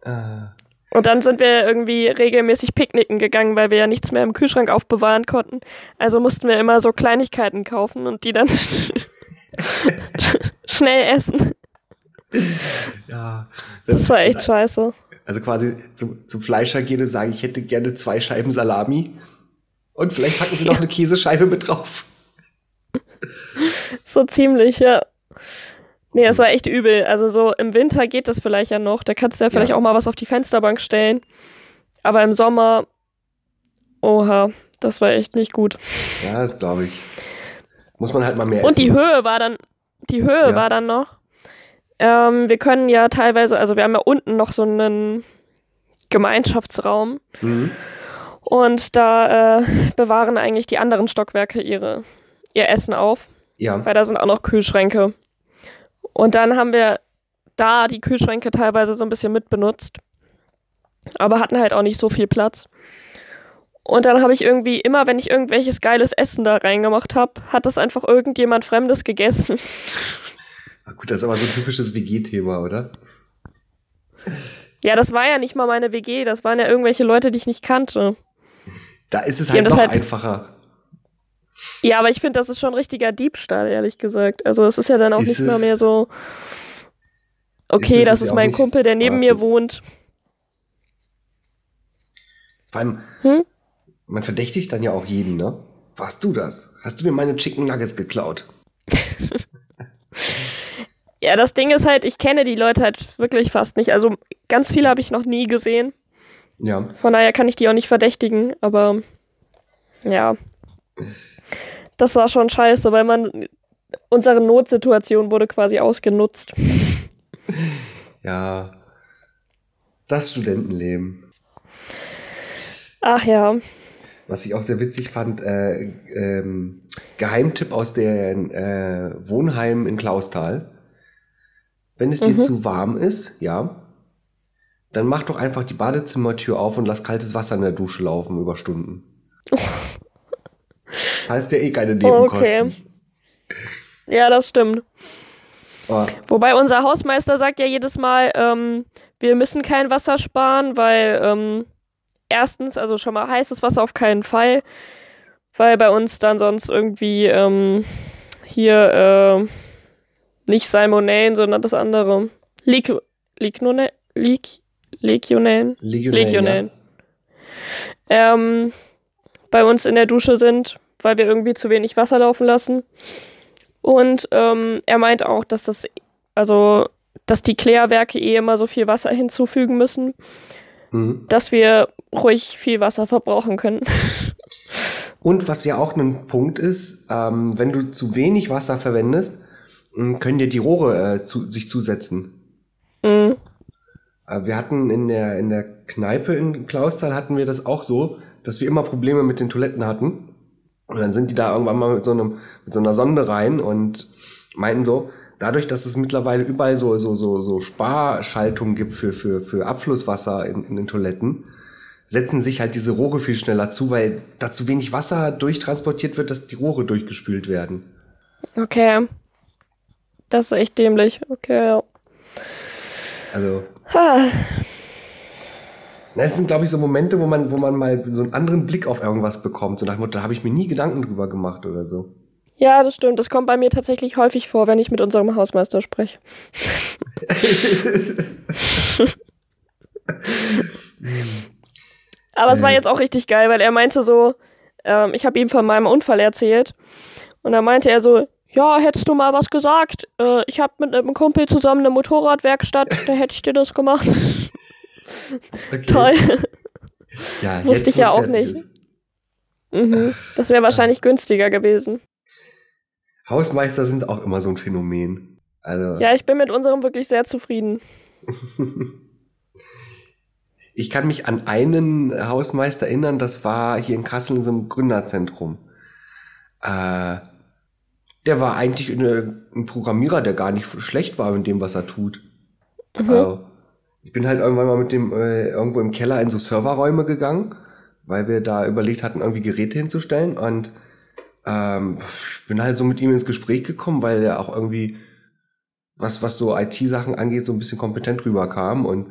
[SPEAKER 2] Äh,
[SPEAKER 1] Und dann sind wir irgendwie regelmäßig picknicken gegangen, weil wir ja nichts mehr im Kühlschrank aufbewahren konnten. Also mussten wir immer so Kleinigkeiten kaufen und die dann <laughs> <laughs> schnell essen. <laughs>
[SPEAKER 2] ja.
[SPEAKER 1] Das war echt scheiße.
[SPEAKER 2] Also quasi zum, zum Fleischer gehen und sagen, ich hätte gerne zwei Scheiben Salami. Und vielleicht packen sie noch eine Käsescheibe mit drauf. <laughs>
[SPEAKER 1] So ziemlich, ja. Nee, das war echt übel. Also so im Winter geht das vielleicht ja noch. Da kannst du ja vielleicht
[SPEAKER 2] Ja.
[SPEAKER 1] auch mal was auf die Fensterbank stellen. Aber im Sommer, oha, das war echt nicht gut.
[SPEAKER 2] Ja, das glaube ich. Muss man halt mal mehr
[SPEAKER 1] Und
[SPEAKER 2] essen.
[SPEAKER 1] die Höhe war dann, die Höhe
[SPEAKER 2] Ja.
[SPEAKER 1] war dann noch. Ähm, wir können ja teilweise, also wir haben ja unten noch so einen Gemeinschaftsraum
[SPEAKER 2] Mhm.
[SPEAKER 1] und da äh, bewahren eigentlich die anderen Stockwerke ihre, ihr Essen auf,
[SPEAKER 2] Ja.
[SPEAKER 1] weil da sind auch noch Kühlschränke. Und dann haben wir da die Kühlschränke teilweise so ein bisschen mitbenutzt, aber hatten halt auch nicht so viel Platz. Und dann habe ich irgendwie immer, wenn ich irgendwelches geiles Essen da reingemacht habe, hat das einfach irgendjemand Fremdes gegessen. <laughs>
[SPEAKER 2] Ah, Gut, das ist aber so ein typisches WG-Thema, oder?
[SPEAKER 1] Ja, das war ja nicht mal meine WG, das waren ja irgendwelche Leute, die ich nicht kannte.
[SPEAKER 2] Da ist es
[SPEAKER 1] Die
[SPEAKER 2] halt noch
[SPEAKER 1] halt-
[SPEAKER 2] einfacher.
[SPEAKER 1] Ja, aber ich finde, das ist schon richtiger Diebstahl, ehrlich gesagt. Also es ist ja dann auch
[SPEAKER 2] Ist
[SPEAKER 1] nicht mal
[SPEAKER 2] es?
[SPEAKER 1] mehr so. Okay,
[SPEAKER 2] es
[SPEAKER 1] das ist mein. Kumpel, der neben
[SPEAKER 2] Aber
[SPEAKER 1] mir wohnt.
[SPEAKER 2] Vor allem,
[SPEAKER 1] Hm?
[SPEAKER 2] man verdächtigt dann ja auch jeden, ne? Warst du das? Hast du mir meine Chicken Nuggets geklaut?
[SPEAKER 1] Ja, das Ding ist halt, ich kenne die Leute halt wirklich fast nicht. Also ganz viele habe ich noch nie gesehen.
[SPEAKER 2] Ja.
[SPEAKER 1] Von daher kann ich die auch nicht verdächtigen, aber ja. Das war schon scheiße, weil man. Unsere Notsituation wurde quasi ausgenutzt.
[SPEAKER 2] Ja. Das Studentenleben.
[SPEAKER 1] Ach ja.
[SPEAKER 2] Was ich auch sehr witzig fand, äh, ähm, Geheimtipp aus den äh, Wohnheim in Klausthal. Wenn es dir
[SPEAKER 1] Mhm.
[SPEAKER 2] zu warm ist, ja, dann mach doch einfach die Badezimmertür auf und lass kaltes Wasser in der Dusche laufen über Stunden. <laughs> Das heißt ja eh keine Nebenkosten.
[SPEAKER 1] Ja, das stimmt.
[SPEAKER 2] Aber
[SPEAKER 1] Wobei unser Hausmeister sagt ja jedes Mal, ähm, wir müssen kein Wasser sparen, weil ähm, erstens, also schon mal heißes Wasser auf keinen Fall, weil bei uns dann sonst irgendwie ähm, hier äh, nicht Salmonellen, sondern das andere. Leg Legnone- Leg Legionellen?
[SPEAKER 2] Legionellen,
[SPEAKER 1] Legionellen. Ähm, bei uns in der Dusche sind, weil wir irgendwie zu wenig Wasser laufen lassen. Und ähm, er meint auch, dass das, also, dass die Klärwerke eh immer so viel Wasser hinzufügen müssen,
[SPEAKER 2] Ja. Mhm.
[SPEAKER 1] dass wir ruhig viel Wasser verbrauchen können. <laughs>
[SPEAKER 2] Und was ja auch ein Punkt ist, ähm, wenn du zu wenig Wasser verwendest, können dir die Rohre äh, zu, sich zusetzen.
[SPEAKER 1] Mhm.
[SPEAKER 2] Äh, Wir hatten in der, in der Kneipe in Klausthal hatten wir das auch so, dass wir immer Probleme mit den Toiletten hatten. Und dann sind die da irgendwann mal mit so einem, mit so einer Sonde rein und meinten so, dadurch, dass es mittlerweile überall so, so, so, so Sparschaltungen gibt für, für, für Abflusswasser in, in den Toiletten, setzen sich halt diese Rohre viel schneller zu, weil da zu wenig Wasser durchtransportiert wird, dass die Rohre durchgespült werden.
[SPEAKER 1] Okay. Das ist echt dämlich. Okay, ja.
[SPEAKER 2] Also,
[SPEAKER 1] Ah,
[SPEAKER 2] Na, Es sind, glaube ich, so Momente, wo man, wo man mal so einen anderen Blick auf irgendwas bekommt. So nach dem Motto, da habe ich mir nie Gedanken drüber gemacht oder so.
[SPEAKER 1] Ja, das stimmt. Das kommt bei mir tatsächlich häufig vor, wenn ich mit unserem Hausmeister spreche. <laughs> Aber es war jetzt auch richtig geil, weil er meinte so, ähm, ich habe ihm von meinem Unfall erzählt. Und da meinte er so, ja, hättest du mal was gesagt. Äh, ich habe mit einem Kumpel zusammen eine Motorradwerkstatt, da hätte ich dir das gemacht. <laughs>
[SPEAKER 2] Okay.
[SPEAKER 1] Toll.
[SPEAKER 2] Ja, <laughs>
[SPEAKER 1] Wusste ich ja auch nicht. Mhm. Das wäre wahrscheinlich günstiger gewesen.
[SPEAKER 2] Hausmeister sind auch immer so ein Phänomen. Also,
[SPEAKER 1] Ja, ich bin mit unserem wirklich sehr zufrieden. <laughs>
[SPEAKER 2] ich kann mich an einen Hausmeister erinnern, das war hier in Kassel in so einem Gründerzentrum. Äh, der war eigentlich eine, ein Programmierer, der gar nicht schlecht war mit dem, was er tut. Also, ich bin halt irgendwann mal mit dem äh, irgendwo im Keller in so Serverräume gegangen, weil wir da überlegt hatten, irgendwie Geräte hinzustellen. Und ähm, ich bin halt so mit ihm ins Gespräch gekommen, weil er auch irgendwie, was, was so IT-Sachen angeht, so ein bisschen kompetent rüberkam. Und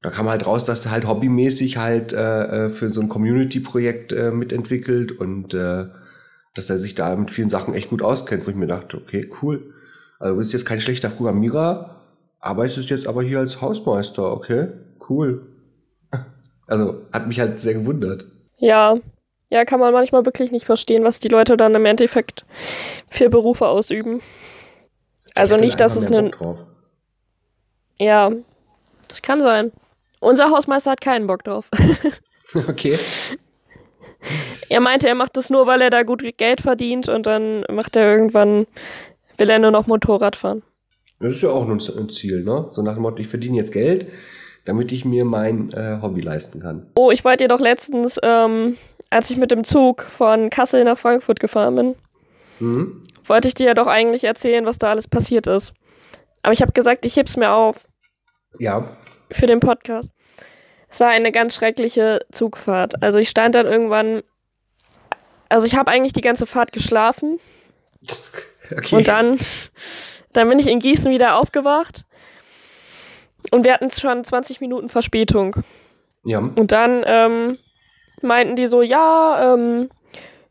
[SPEAKER 2] da kam halt raus, dass er halt hobbymäßig halt äh, äh, für so ein Community-Projekt äh, mitentwickelt und äh, dass er sich da mit vielen Sachen echt gut auskennt, wo ich mir dachte, okay, cool. Also du bist jetzt kein schlechter Programmierer, arbeitest jetzt aber hier als Hausmeister, okay, cool. <laughs> Also hat mich halt sehr gewundert.
[SPEAKER 1] Ja. Ja, kann man manchmal wirklich nicht verstehen, was die Leute dann im Endeffekt für Berufe ausüben. Also nicht, dass es einen. Ja, das kann sein. Unser Hausmeister hat keinen Bock drauf. <laughs> <laughs>
[SPEAKER 2] Okay.
[SPEAKER 1] Er meinte, er macht das nur, weil er da gut Geld verdient und dann macht er irgendwann, will er nur noch Motorrad fahren.
[SPEAKER 2] Das ist ja auch nur ein Ziel, ne? So nach dem Motto, ich verdiene jetzt Geld, damit ich mir mein äh, Hobby leisten kann.
[SPEAKER 1] Oh, ich wollte dir doch letztens, ähm, als ich mit dem Zug von Kassel nach Frankfurt gefahren bin,
[SPEAKER 2] Mhm.
[SPEAKER 1] wollte ich dir ja doch eigentlich erzählen, was da alles passiert ist. Aber ich habe gesagt, ich heb's mir auf
[SPEAKER 2] Ja.
[SPEAKER 1] für den Podcast. Es war eine ganz schreckliche Zugfahrt. Also ich stand dann irgendwann, also ich habe eigentlich die ganze Fahrt geschlafen <laughs>
[SPEAKER 2] Okay.
[SPEAKER 1] und dann, dann bin ich in Gießen wieder aufgewacht und wir hatten schon 20 Minuten Verspätung.
[SPEAKER 2] ja.
[SPEAKER 1] Und dann ähm, meinten die so, ja, ähm,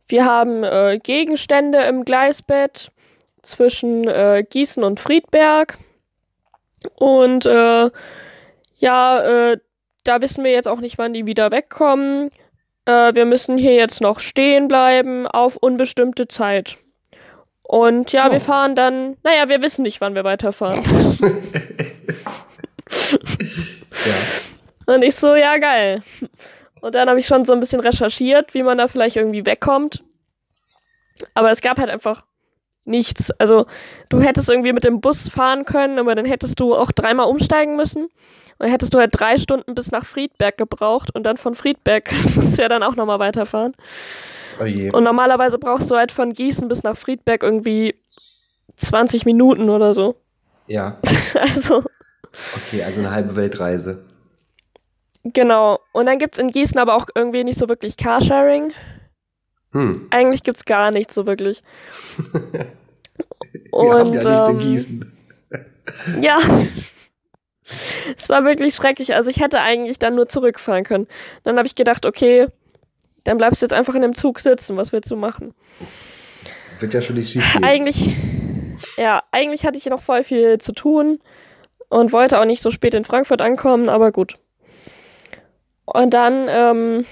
[SPEAKER 1] wir haben äh, Gegenstände im Gleisbett zwischen äh, Gießen und Friedberg. Und äh, ja, äh, da wissen wir jetzt auch nicht, wann die wieder wegkommen. Äh, wir müssen hier jetzt noch stehen bleiben auf unbestimmte Zeit. Und ja,
[SPEAKER 2] Oh.
[SPEAKER 1] wir fahren dann, naja, wir wissen nicht, wann wir weiterfahren. <laughs>
[SPEAKER 2] ja.
[SPEAKER 1] Und ich so, ja, geil. Und dann habe ich schon so ein bisschen recherchiert, wie man da vielleicht irgendwie wegkommt. Aber es gab halt einfach nichts. Also, du hättest irgendwie mit dem Bus fahren können, aber dann hättest du auch dreimal umsteigen müssen. Und dann hättest du halt drei Stunden bis nach Friedberg gebraucht und dann von Friedberg <laughs> musst du ja dann auch nochmal weiterfahren.
[SPEAKER 2] Oh.
[SPEAKER 1] Und normalerweise brauchst du halt von Gießen bis nach Friedberg irgendwie 20 Minuten oder so.
[SPEAKER 2] Ja. <laughs>
[SPEAKER 1] Also,
[SPEAKER 2] Okay, also eine halbe Weltreise.
[SPEAKER 1] genau. Und dann gibt's in Gießen aber auch irgendwie nicht so wirklich Carsharing.
[SPEAKER 2] Hm.
[SPEAKER 1] Eigentlich gibt's gar nichts so wirklich. <laughs>
[SPEAKER 2] Wir haben ja nichts in
[SPEAKER 1] ähm,
[SPEAKER 2] Gießen.
[SPEAKER 1] Ja. Es war wirklich schrecklich. Also ich hätte eigentlich dann nur zurückfahren können. Dann habe ich gedacht, okay, dann bleibst du jetzt einfach in dem Zug sitzen. Was willst du machen?
[SPEAKER 2] Wird ja schon nicht schief gehen.
[SPEAKER 1] Eigentlich, ja, eigentlich hatte ich noch voll viel zu tun und wollte auch nicht so spät in Frankfurt ankommen, aber gut. Und dann, ähm,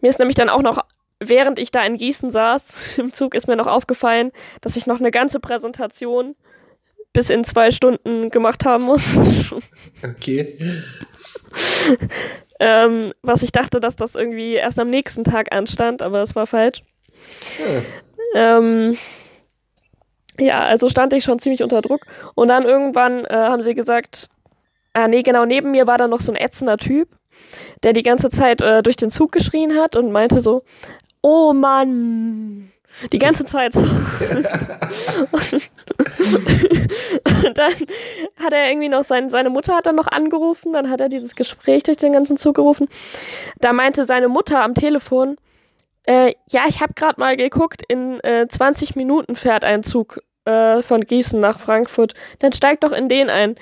[SPEAKER 1] mir ist nämlich dann auch noch, während ich da in Gießen saß, <laughs> im Zug ist mir noch aufgefallen, dass ich noch eine ganze Präsentation bis in zwei Stunden gemacht haben muss. <laughs>
[SPEAKER 2] Okay. <laughs>
[SPEAKER 1] ähm, was ich dachte, dass das irgendwie erst am nächsten Tag anstand, aber es war falsch. Ähm, ja, also stand ich schon ziemlich unter Druck. Und dann irgendwann äh, haben sie gesagt, ah nee, genau, neben mir war da noch so ein ätzender Typ, der die ganze Zeit äh, durch den Zug geschrien hat und meinte so, oh Mann. Die ganze Zeit so. und dann hat er irgendwie noch sein, seine Mutter hat dann noch angerufen, dann hat er dieses Gespräch durch den ganzen Zug gerufen. Da meinte seine Mutter am Telefon, äh, ja, ich habe gerade mal geguckt, in äh, 20 Minuten fährt ein Zug äh, von Gießen nach Frankfurt. Dann steig doch in den ein.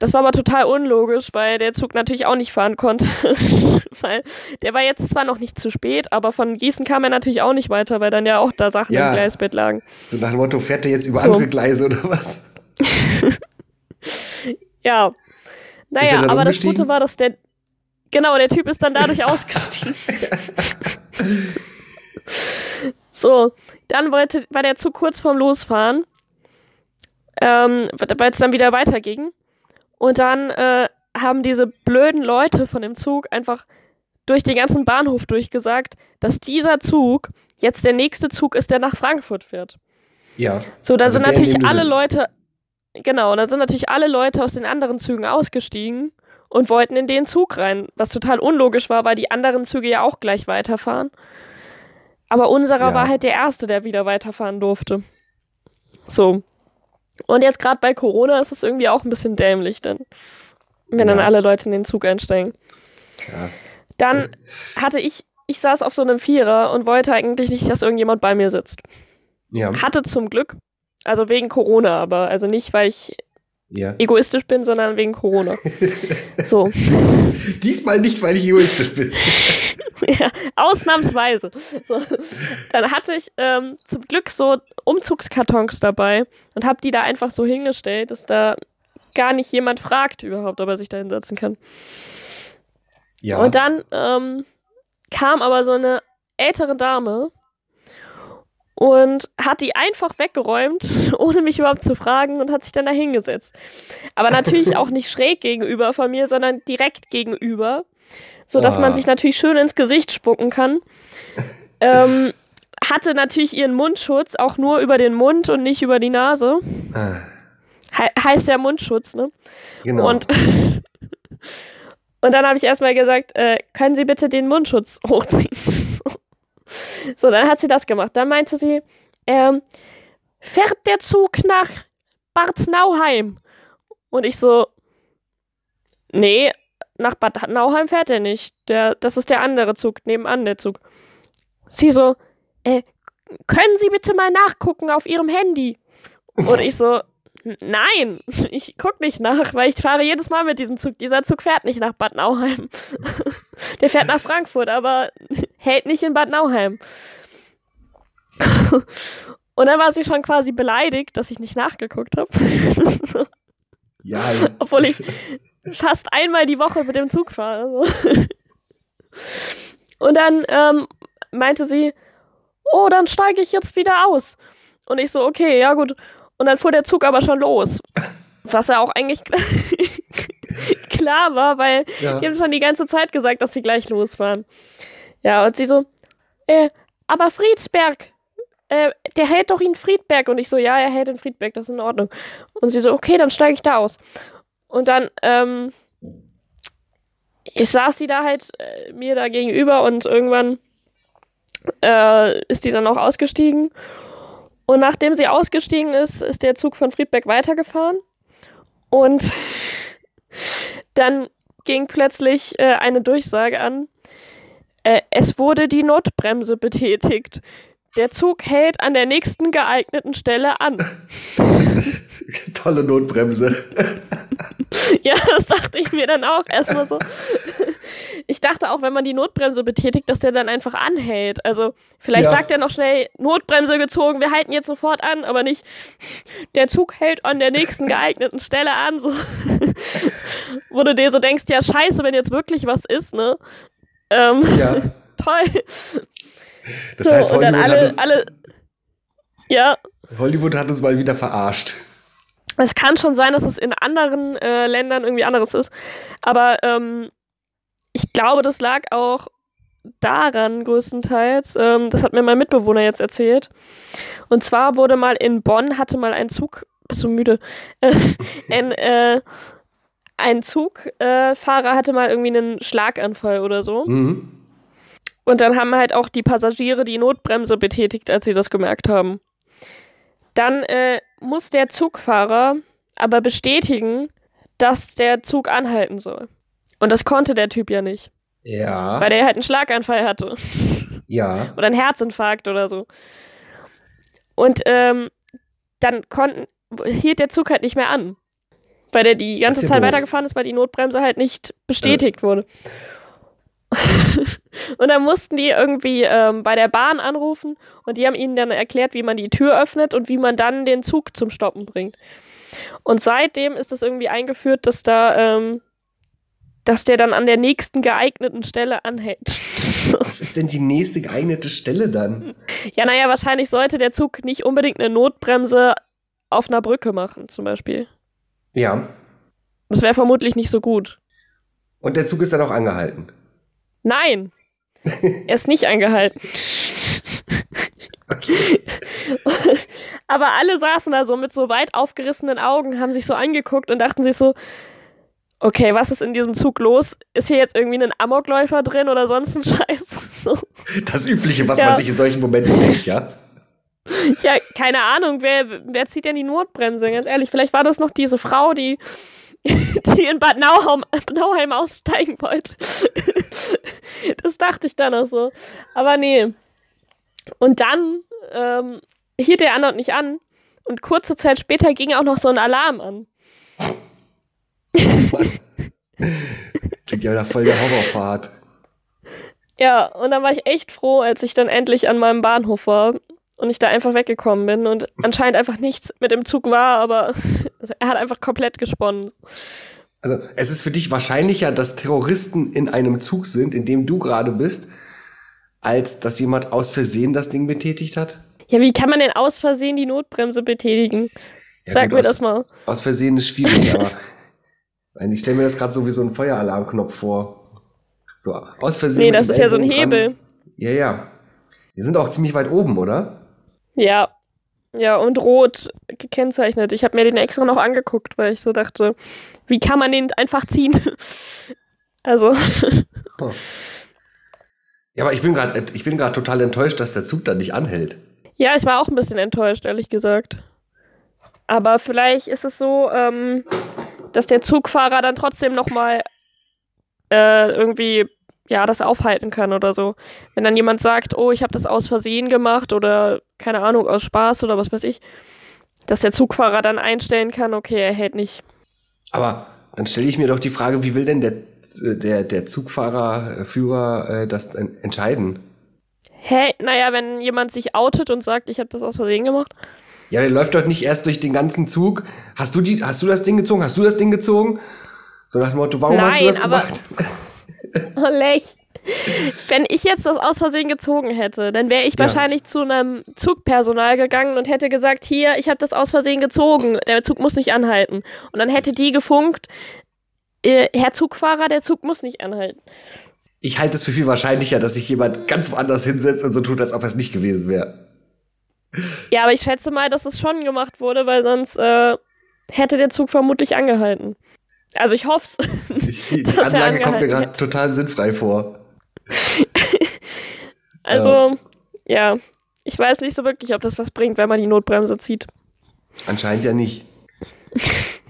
[SPEAKER 1] Das war aber total unlogisch, weil der Zug natürlich auch nicht fahren konnte. <laughs> weil der war jetzt zwar noch nicht zu spät, aber von Gießen kam er natürlich auch nicht weiter, weil dann ja auch da Sachen
[SPEAKER 2] Ja.
[SPEAKER 1] im Gleisbett lagen.
[SPEAKER 2] So nach dem Motto, fährt er jetzt über
[SPEAKER 1] So.
[SPEAKER 2] andere Gleise oder was? <laughs>
[SPEAKER 1] Ja. Naja, aber das? Gute war, dass der. Genau, der Typ ist dann dadurch <laughs> ausgestiegen. so, dann wollte, war der Zug kurz vorm Losfahren, ähm, weil es dann wieder weiterging. Und dann äh, haben diese blöden Leute von dem Zug einfach durch den ganzen Bahnhof durchgesagt, dass dieser Zug jetzt der nächste Zug ist, der nach Frankfurt fährt.
[SPEAKER 2] Ja.
[SPEAKER 1] So, da
[SPEAKER 2] Also
[SPEAKER 1] sind
[SPEAKER 2] der,
[SPEAKER 1] natürlich alle
[SPEAKER 2] sitzt.
[SPEAKER 1] Leute, genau, da sind natürlich alle Leute aus den anderen Zügen ausgestiegen und wollten in den Zug rein, was total unlogisch war, weil die anderen Züge ja auch gleich weiterfahren. Aber unserer
[SPEAKER 2] Ja.
[SPEAKER 1] war halt der erste, der wieder weiterfahren durfte. So. Und jetzt gerade bei Corona ist es irgendwie auch ein bisschen dämlich, dann, wenn dann
[SPEAKER 2] Ja.
[SPEAKER 1] alle Leute in den Zug einsteigen.
[SPEAKER 2] Ja.
[SPEAKER 1] Dann hatte ich, ich saß auf so einem Vierer und wollte eigentlich nicht, dass irgendjemand bei mir sitzt.
[SPEAKER 2] Ja.
[SPEAKER 1] Hatte zum Glück, also wegen Corona, aber also nicht, weil ich
[SPEAKER 2] ja.
[SPEAKER 1] egoistisch bin, sondern wegen Corona. <laughs> so,
[SPEAKER 2] Diesmal nicht, weil ich egoistisch bin. <laughs>
[SPEAKER 1] ja, ausnahmsweise. So. Dann hatte ich ähm, zum Glück so Umzugskartons dabei und habe die da einfach so hingestellt, dass da gar nicht jemand fragt überhaupt, ob er sich da hinsetzen kann.
[SPEAKER 2] Ja.
[SPEAKER 1] Und dann ähm, kam aber so eine ältere Dame und hat die einfach weggeräumt, <laughs> ohne mich überhaupt zu fragen und hat sich dann da hingesetzt. Aber natürlich <laughs> auch nicht schräg gegenüber von mir, sondern direkt gegenüber, so dass
[SPEAKER 2] Ah.
[SPEAKER 1] man sich natürlich schön ins Gesicht spucken kann. <laughs> Ähm, hatte natürlich ihren Mundschutz auch nur über den Mund und nicht über die Nase.
[SPEAKER 2] Ah,
[SPEAKER 1] He heißt ja Mundschutz, ne?
[SPEAKER 2] genau.
[SPEAKER 1] Und, <laughs> und dann habe ich erstmal gesagt, äh, können Sie bitte den Mundschutz <laughs> hochziehen? so, dann hat sie das gemacht. Dann meinte sie, ähm, fährt der Zug nach Bad Nauheim? Und ich so, nee, nach Bad Nauheim fährt er nicht. Der, das ist der andere Zug, nebenan der Zug. Sie so, äh, können Sie bitte mal nachgucken auf Ihrem Handy? Und ich so, Nein, <laughs> ich guck nicht nach, weil ich fahre jedes Mal mit diesem Zug. Dieser Zug fährt nicht nach Bad Nauheim. <laughs> Der fährt nach Frankfurt, aber <laughs> hält nicht in Bad Nauheim. Und dann war sie schon quasi beleidigt, dass ich nicht nachgeguckt habe.
[SPEAKER 2] ja,
[SPEAKER 1] Obwohl ich fast einmal die Woche mit dem Zug fahre. Also. Und dann ähm, meinte sie, oh, dann steige ich jetzt wieder aus. Und ich so, okay, ja gut. Und dann fuhr der Zug aber schon los. Was ja auch eigentlich <laughs> klar war, weil
[SPEAKER 2] ja.
[SPEAKER 1] die haben schon die ganze Zeit gesagt, dass sie gleich losfahren. Ja, und sie so, äh, aber Friedberg, äh, der hält doch in Friedberg. Und ich so, ja, er hält in Friedberg, das ist in Ordnung. Und sie so, okay, dann steige ich da aus. Und dann, ähm, ich saß sie da halt äh, mir da gegenüber und irgendwann äh, ist die dann auch ausgestiegen. Und nachdem sie ausgestiegen ist, ist der Zug von Friedberg weitergefahren. Und <laughs> dann ging plötzlich äh, eine Durchsage an. Äh, es wurde die Notbremse betätigt. Der Zug hält an der nächsten geeigneten Stelle an. <laughs>
[SPEAKER 2] Tolle Notbremse. <laughs>
[SPEAKER 1] Ja, das dachte ich mir dann auch erstmal so. Ich dachte auch, wenn man die Notbremse betätigt, dass der dann einfach anhält. Also vielleicht
[SPEAKER 2] Ja.
[SPEAKER 1] sagt er noch schnell, Notbremse gezogen, wir halten jetzt sofort an, aber nicht, der Zug hält an der nächsten <laughs> geeigneten Stelle an. So. Wo du dir so denkst, ja scheiße, wenn jetzt wirklich was ist, ne? Ähm,
[SPEAKER 2] Ja.
[SPEAKER 1] toll.
[SPEAKER 2] Das
[SPEAKER 1] so,
[SPEAKER 2] heißt, Hollywood,
[SPEAKER 1] alle,
[SPEAKER 2] hat es,
[SPEAKER 1] alle, ja,
[SPEAKER 2] Hollywood hat es mal wieder verarscht.
[SPEAKER 1] Es kann schon sein, dass es in anderen äh, Ländern irgendwie anderes ist. Aber ähm, ich glaube, das lag auch daran größtenteils. Ähm, das hat mir mein Mitbewohner jetzt erzählt. Und zwar wurde mal in Bonn, hatte mal ein Zug, bist du müde? <laughs> Ein, äh, ein Zugfahrer äh, hatte mal irgendwie einen Schlaganfall oder so.
[SPEAKER 2] Mhm.
[SPEAKER 1] Und dann haben halt auch die Passagiere die Notbremse betätigt, als sie das gemerkt haben. Dann äh, muss der Zugfahrer aber bestätigen, dass der Zug anhalten soll. Und das konnte der Typ ja nicht,
[SPEAKER 2] Ja.
[SPEAKER 1] weil der halt einen Schlaganfall hatte
[SPEAKER 2] Ja.
[SPEAKER 1] oder einen Herzinfarkt oder so. Und ähm, dann konnten, hielt der Zug halt nicht mehr an, weil der die ganze Zeit
[SPEAKER 2] doof.
[SPEAKER 1] weitergefahren ist, weil die Notbremse halt nicht bestätigt wurde. <laughs> und dann mussten die irgendwie ähm, bei der Bahn anrufen und die haben ihnen dann erklärt, wie man die Tür öffnet und wie man dann den Zug zum Stoppen bringt. Und seitdem ist das irgendwie eingeführt, dass da, ähm, dass der dann an der nächsten geeigneten Stelle anhält. <laughs>
[SPEAKER 2] Was ist denn die nächste geeignete Stelle dann?
[SPEAKER 1] Ja, naja, wahrscheinlich sollte der Zug nicht unbedingt eine Notbremse auf einer Brücke machen, zum Beispiel.
[SPEAKER 2] Ja.
[SPEAKER 1] Das wäre vermutlich nicht so gut.
[SPEAKER 2] Und der Zug ist dann auch angehalten.
[SPEAKER 1] Nein, er ist nicht eingehalten. <laughs> Aber alle saßen da so mit so weit aufgerissenen Augen, haben sich so angeguckt und dachten sich so, okay, was ist in diesem Zug los? Ist hier jetzt irgendwie ein Amokläufer drin oder sonst ein Scheiß? <laughs> So.
[SPEAKER 2] Das Übliche, was
[SPEAKER 1] Ja.
[SPEAKER 2] man sich in solchen Momenten denkt, ja?
[SPEAKER 1] Ja, keine Ahnung, wer, wer zieht denn die Notbremse? Ganz ehrlich, vielleicht war das noch diese Frau, die, <laughs> die in Bad Nauheim, Nauheim aussteigen wollte. <laughs> das dachte ich dann auch so. Aber nee. Und dann ähm, hielt der andere nicht an. Und kurze Zeit später ging auch noch so ein Alarm an.
[SPEAKER 2] Klingt ja nach voll der Horrorfahrt.
[SPEAKER 1] Ja, und dann war ich echt froh, als ich dann endlich an meinem Bahnhof war und ich da einfach weggekommen bin und <laughs> anscheinend einfach nichts mit dem Zug war, aber <laughs> er hat einfach komplett gesponnen.
[SPEAKER 2] Also, es ist für dich wahrscheinlicher, dass Terroristen in einem Zug sind, in dem du gerade bist, als dass jemand aus Versehen das Ding betätigt hat?
[SPEAKER 1] Ja, wie kann man denn aus Versehen die Notbremse betätigen?
[SPEAKER 2] Ja,
[SPEAKER 1] Sag
[SPEAKER 2] gut,
[SPEAKER 1] mir
[SPEAKER 2] aus,
[SPEAKER 1] das mal.
[SPEAKER 2] Aus Versehen ist schwierig, <laughs> aber ich stelle mir das gerade so wie so ein Feueralarmknopf vor. So, aus Versehen.
[SPEAKER 1] Nee, das ist ja so ein Hebel.
[SPEAKER 2] ran. Ja, ja. Die sind auch ziemlich weit oben, oder?
[SPEAKER 1] Ja. Ja, und rot gekennzeichnet. Ich habe mir den extra noch angeguckt, weil ich so dachte, wie kann man den einfach ziehen? <laughs> Also,
[SPEAKER 2] Oh. Ja, aber ich bin gerade ich bin gerade total enttäuscht, dass der Zug da nicht anhält.
[SPEAKER 1] ja, ich war auch ein bisschen enttäuscht, ehrlich gesagt. Aber vielleicht ist es so, ähm, dass der Zugfahrer dann trotzdem nochmal äh, irgendwie ja, das aufhalten kann oder so. Wenn dann jemand sagt, oh, ich habe das aus Versehen gemacht oder keine Ahnung, aus Spaß oder was weiß ich, dass der Zugfahrer dann einstellen kann, okay, er hält nicht.
[SPEAKER 2] Aber dann stelle ich mir doch die Frage, wie will denn der der der Zugfahrer äh, Führer äh, das en- entscheiden?
[SPEAKER 1] Hä? Naja, wenn jemand sich outet und sagt, ich habe das aus Versehen gemacht.
[SPEAKER 2] Ja, der läuft doch nicht erst durch den ganzen Zug. Hast du die hast du das Ding gezogen? Hast du das Ding gezogen? So nach dem Motto, warum hast du
[SPEAKER 1] Nein,
[SPEAKER 2] das gemacht? <laughs> <laughs>
[SPEAKER 1] Oh, Lech. Wenn ich jetzt das aus Versehen gezogen hätte, dann wäre ich
[SPEAKER 2] Ja.
[SPEAKER 1] wahrscheinlich zu einem Zugpersonal gegangen und hätte gesagt, hier, ich habe das aus Versehen gezogen, der Zug muss nicht anhalten. Und dann hätte die gefunkt, äh, Herr Zugfahrer, der Zug muss nicht anhalten.
[SPEAKER 2] Ich halte es für viel wahrscheinlicher, dass sich jemand ganz woanders hinsetzt und so tut, als ob es nicht gewesen wäre.
[SPEAKER 1] Ja, aber ich schätze mal, dass es schon gemacht wurde, weil sonst äh, hätte der Zug vermutlich angehalten. Also ich hoff's.
[SPEAKER 2] Die, <laughs> die, die Anlage kommt mir gerade total sinnfrei vor. <laughs>
[SPEAKER 1] Also, ja. Ich weiß nicht so wirklich, ob das was bringt, wenn man die Notbremse zieht.
[SPEAKER 2] Anscheinend ja nicht. <laughs>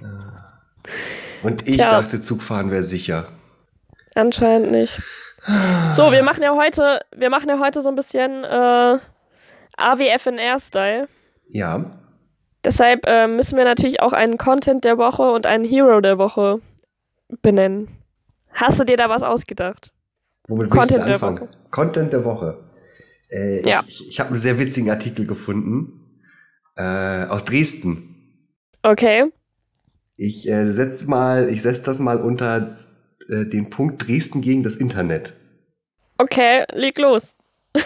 [SPEAKER 2] Und ich
[SPEAKER 1] Tja.
[SPEAKER 2] dachte, Zugfahren wäre sicher.
[SPEAKER 1] Anscheinend nicht. So, wir machen ja heute, wir machen ja heute so ein bisschen äh, AWFNR-Style.
[SPEAKER 2] Ja.
[SPEAKER 1] Deshalb äh, müssen wir natürlich auch einen Content der Woche und einen Hero der Woche benennen. Hast du dir da was ausgedacht?
[SPEAKER 2] Womit willst du
[SPEAKER 1] Content der
[SPEAKER 2] anfangen?
[SPEAKER 1] Woche.
[SPEAKER 2] Content der Woche. Äh,
[SPEAKER 1] Ja.
[SPEAKER 2] Ich, ich habe einen sehr witzigen Artikel gefunden. Äh, aus Dresden.
[SPEAKER 1] Okay.
[SPEAKER 2] Ich äh, setz mal, ich setz das mal unter äh, den Punkt Dresden gegen das Internet.
[SPEAKER 1] Okay, leg los. <laughs>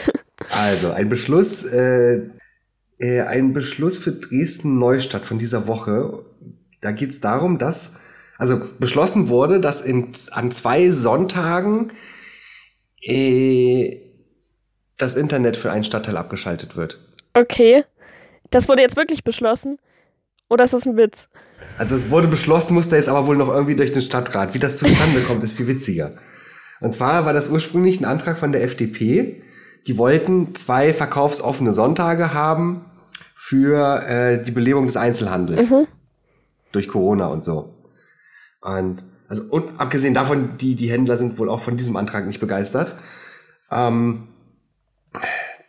[SPEAKER 2] Also, ein Beschluss, äh, äh, ein Beschluss für Dresden Neustadt von dieser Woche. Da geht es darum, dass, also beschlossen wurde, dass in, an zwei Sonntagen äh, das Internet für einen Stadtteil abgeschaltet wird.
[SPEAKER 1] Okay. Das wurde jetzt wirklich beschlossen? Oder ist das ein Witz?
[SPEAKER 2] Also es wurde beschlossen, musste jetzt aber wohl noch irgendwie durch den Stadtrat. Wie das zustande kommt, ist viel witziger. Und zwar war das ursprünglich ein Antrag von der FDP. Die wollten zwei verkaufsoffene Sonntage haben für äh, die Belebung des Einzelhandels. Durch Corona und so. Und also und abgesehen davon, die, die Händler sind wohl auch von diesem Antrag nicht begeistert. Ähm,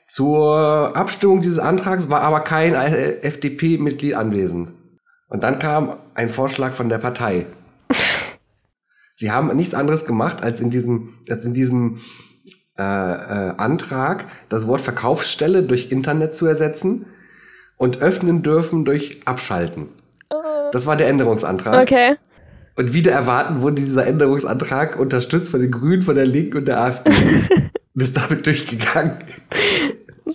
[SPEAKER 2] zur Abstimmung dieses Antrags war aber kein äh, FDP-Mitglied anwesend. Und dann kam ein Vorschlag von der Partei. <laughs> Sie haben nichts anderes gemacht, als in diesem, als in diesem äh, äh, Antrag das Wort Verkaufsstelle durch Internet zu ersetzen und öffnen dürfen durch Abschalten. Das war der Änderungsantrag.
[SPEAKER 1] Okay.
[SPEAKER 2] Und wieder erwarten wurde dieser Änderungsantrag unterstützt von den Grünen, von der Linken und der AfD. und <laughs> ist damit durchgegangen.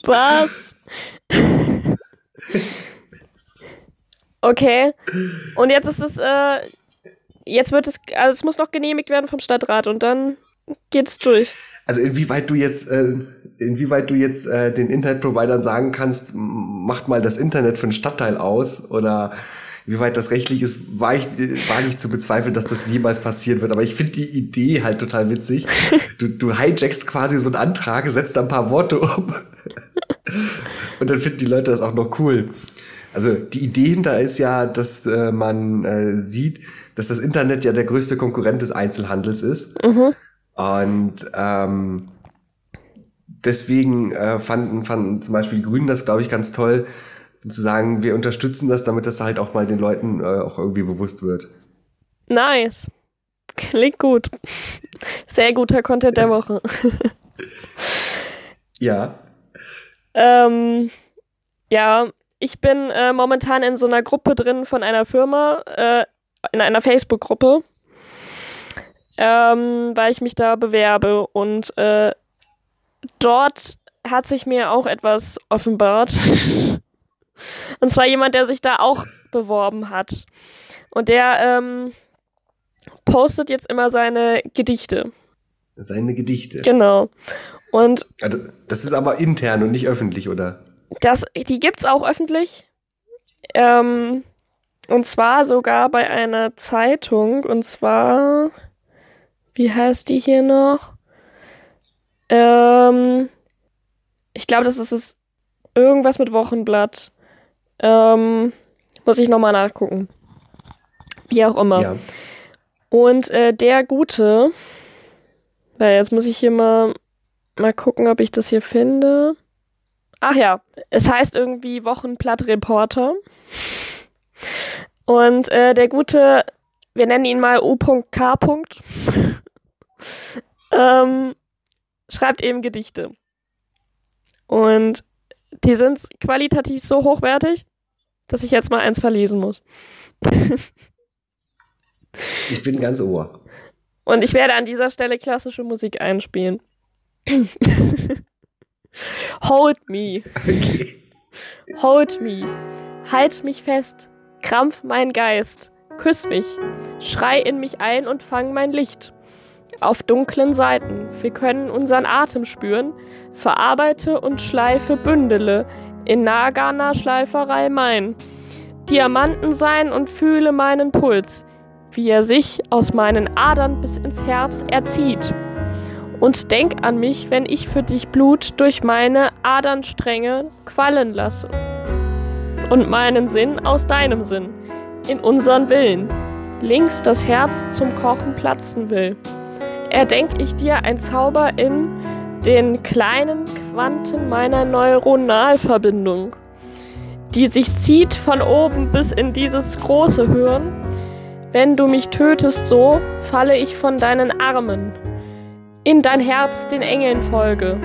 [SPEAKER 1] Was? Okay. Und jetzt ist es, äh, jetzt wird es, also es muss noch genehmigt werden vom Stadtrat und dann geht's durch.
[SPEAKER 2] Also inwieweit du jetzt, äh, inwieweit du jetzt äh, den Internetprovidern sagen kannst, macht mal das Internet für einen Stadtteil aus oder inwieweit das rechtlich ist, war ich, war nicht zu bezweifeln, dass das jemals passieren wird. Aber ich finde die Idee halt total witzig. Du, du hijackst quasi so einen Antrag, setzt ein paar Worte um <laughs> und dann finden die Leute das auch noch cool. Also die Idee hinter ist ja, dass äh, man äh, sieht, dass das Internet ja der größte Konkurrent des Einzelhandels ist. Und ähm, deswegen äh, fanden, fanden zum Beispiel die Grünen das, glaube ich, ganz toll, zu sagen, wir unterstützen das, damit das halt auch mal den Leuten äh, auch irgendwie bewusst wird.
[SPEAKER 1] Nice. Klingt gut. Sehr guter Content der Woche. <laughs>
[SPEAKER 2] Ja.
[SPEAKER 1] Ähm, ja, ich bin äh, momentan in so einer Gruppe drin von einer Firma, äh, in einer Facebook-Gruppe, ähm, weil ich mich da bewerbe. Und äh, dort hat sich mir auch etwas offenbart. <laughs> Und zwar jemand, der sich da auch beworben hat. Und der ähm, postet jetzt immer seine Gedichte.
[SPEAKER 2] Seine Gedichte.
[SPEAKER 1] Genau. Und
[SPEAKER 2] Also, das ist aber intern und nicht öffentlich, oder?
[SPEAKER 1] das, die gibt's auch öffentlich. Ähm, und zwar sogar bei einer Zeitung. Und zwar, wie heißt die hier noch? Ähm, ich glaube, das ist es irgendwas mit Wochenblatt. Ähm, muss ich nochmal nachgucken. Wie auch immer.
[SPEAKER 2] Ja.
[SPEAKER 1] Und äh, der Gute, weil jetzt muss ich hier mal, mal gucken, ob ich das hier finde. Ach ja, es heißt irgendwie Wochenblatt Reporter. Und äh, der Gute, wir nennen ihn mal U.K. ähm, schreibt eben Gedichte. Und die sind qualitativ so hochwertig, dass ich jetzt mal eins verlesen muss. <laughs>
[SPEAKER 2] Ich bin ganz ohr.
[SPEAKER 1] Und ich werde an dieser Stelle klassische Musik einspielen. <laughs> Hold me,
[SPEAKER 2] Okay.
[SPEAKER 1] hold me, halt mich fest, krampf mein Geist, küss mich, schrei in mich ein und fang mein Licht. Auf dunklen Seiten, wir können unseren Atem spüren, verarbeite und schleife Bündele in Nagana-Schleiferei mein. Diamanten sein und fühle meinen Puls, wie er sich aus meinen Adern bis ins Herz erzieht. Und denk an mich, wenn ich für dich Blut durch meine Adernstränge quallen lasse. Und meinen Sinn aus deinem Sinn, in unseren Willen, links das Herz zum Kochen platzen will. Erdenk ich dir ein Zauber in den kleinen Quanten meiner Neuronalverbindung, die sich zieht von oben bis in dieses große Hirn. Wenn du mich tötest so, falle ich von deinen Armen, in dein Herz den Engeln folge.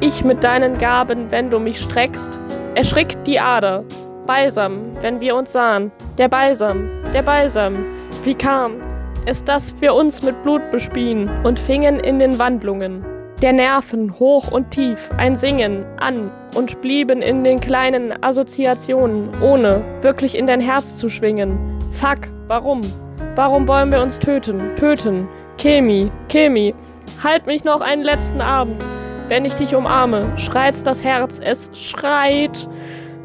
[SPEAKER 1] Ich mit deinen Gaben, wenn du mich streckst, erschrickt die Ader. Balsam, wenn wir uns sahen. Der Balsam, der Balsam. Wie kam es, dass wir uns mit Blut bespien und fingen in den Wandlungen der Nerven hoch und tief ein Singen an und blieben in den kleinen Assoziationen, ohne wirklich in dein Herz zu schwingen. Fuck, warum? Warum wollen wir uns töten? Töten. Kill me. Halt mich noch einen letzten Abend. Wenn ich dich umarme, schreit's das Herz, es schreit.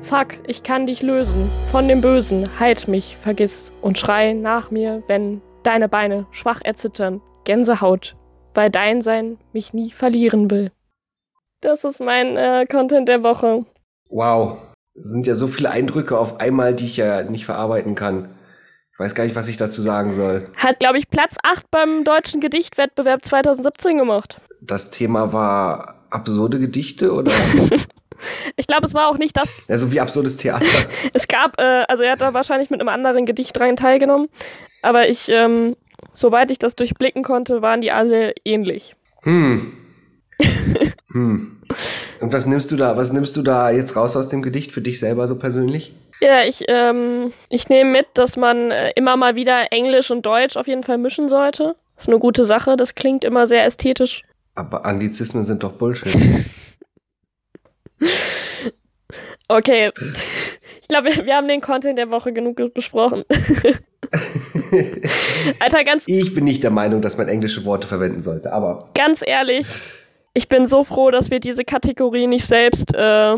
[SPEAKER 1] Fuck, ich kann dich lösen von dem Bösen. Halt mich, vergiss und schrei nach mir, wenn deine Beine schwach erzittern. Gänsehaut, weil dein Sein mich nie verlieren will. Das ist mein äh, Content der Woche.
[SPEAKER 2] Wow. Es sind ja so viele Eindrücke auf einmal, die ich ja nicht verarbeiten kann. Ich weiß gar nicht, was ich dazu sagen soll.
[SPEAKER 1] Hat, glaube ich, Platz 8 beim Deutschen Gedichtwettbewerb 2017 gemacht.
[SPEAKER 2] Das Thema war absurde Gedichte oder? <laughs>
[SPEAKER 1] Ich glaube, es war auch nicht das.
[SPEAKER 2] also wie absurdes Theater. <laughs>
[SPEAKER 1] Es gab, äh, also er hat da wahrscheinlich mit einem anderen Gedicht rein teilgenommen. Aber ich, ähm, soweit ich das durchblicken konnte, waren die alle ähnlich.
[SPEAKER 2] Hm. <laughs> hm. Und was nimmst du da, was nimmst du da jetzt raus aus dem Gedicht für dich selber so persönlich?
[SPEAKER 1] Ja, ich, ähm, ich nehme mit, dass man äh, immer mal wieder Englisch und Deutsch auf jeden Fall mischen sollte. Das ist eine gute Sache, das klingt immer sehr ästhetisch.
[SPEAKER 2] Aber Anglizismen sind doch Bullshit. <laughs>
[SPEAKER 1] Okay. <laughs> Ich glaube, wir, haben den Content der Woche genug besprochen. <laughs> Alter, ganz,
[SPEAKER 2] ich bin nicht der Meinung, dass man englische Worte verwenden sollte, aber
[SPEAKER 1] ganz ehrlich, ich bin so froh, dass wir diese Kategorie nicht selbst äh,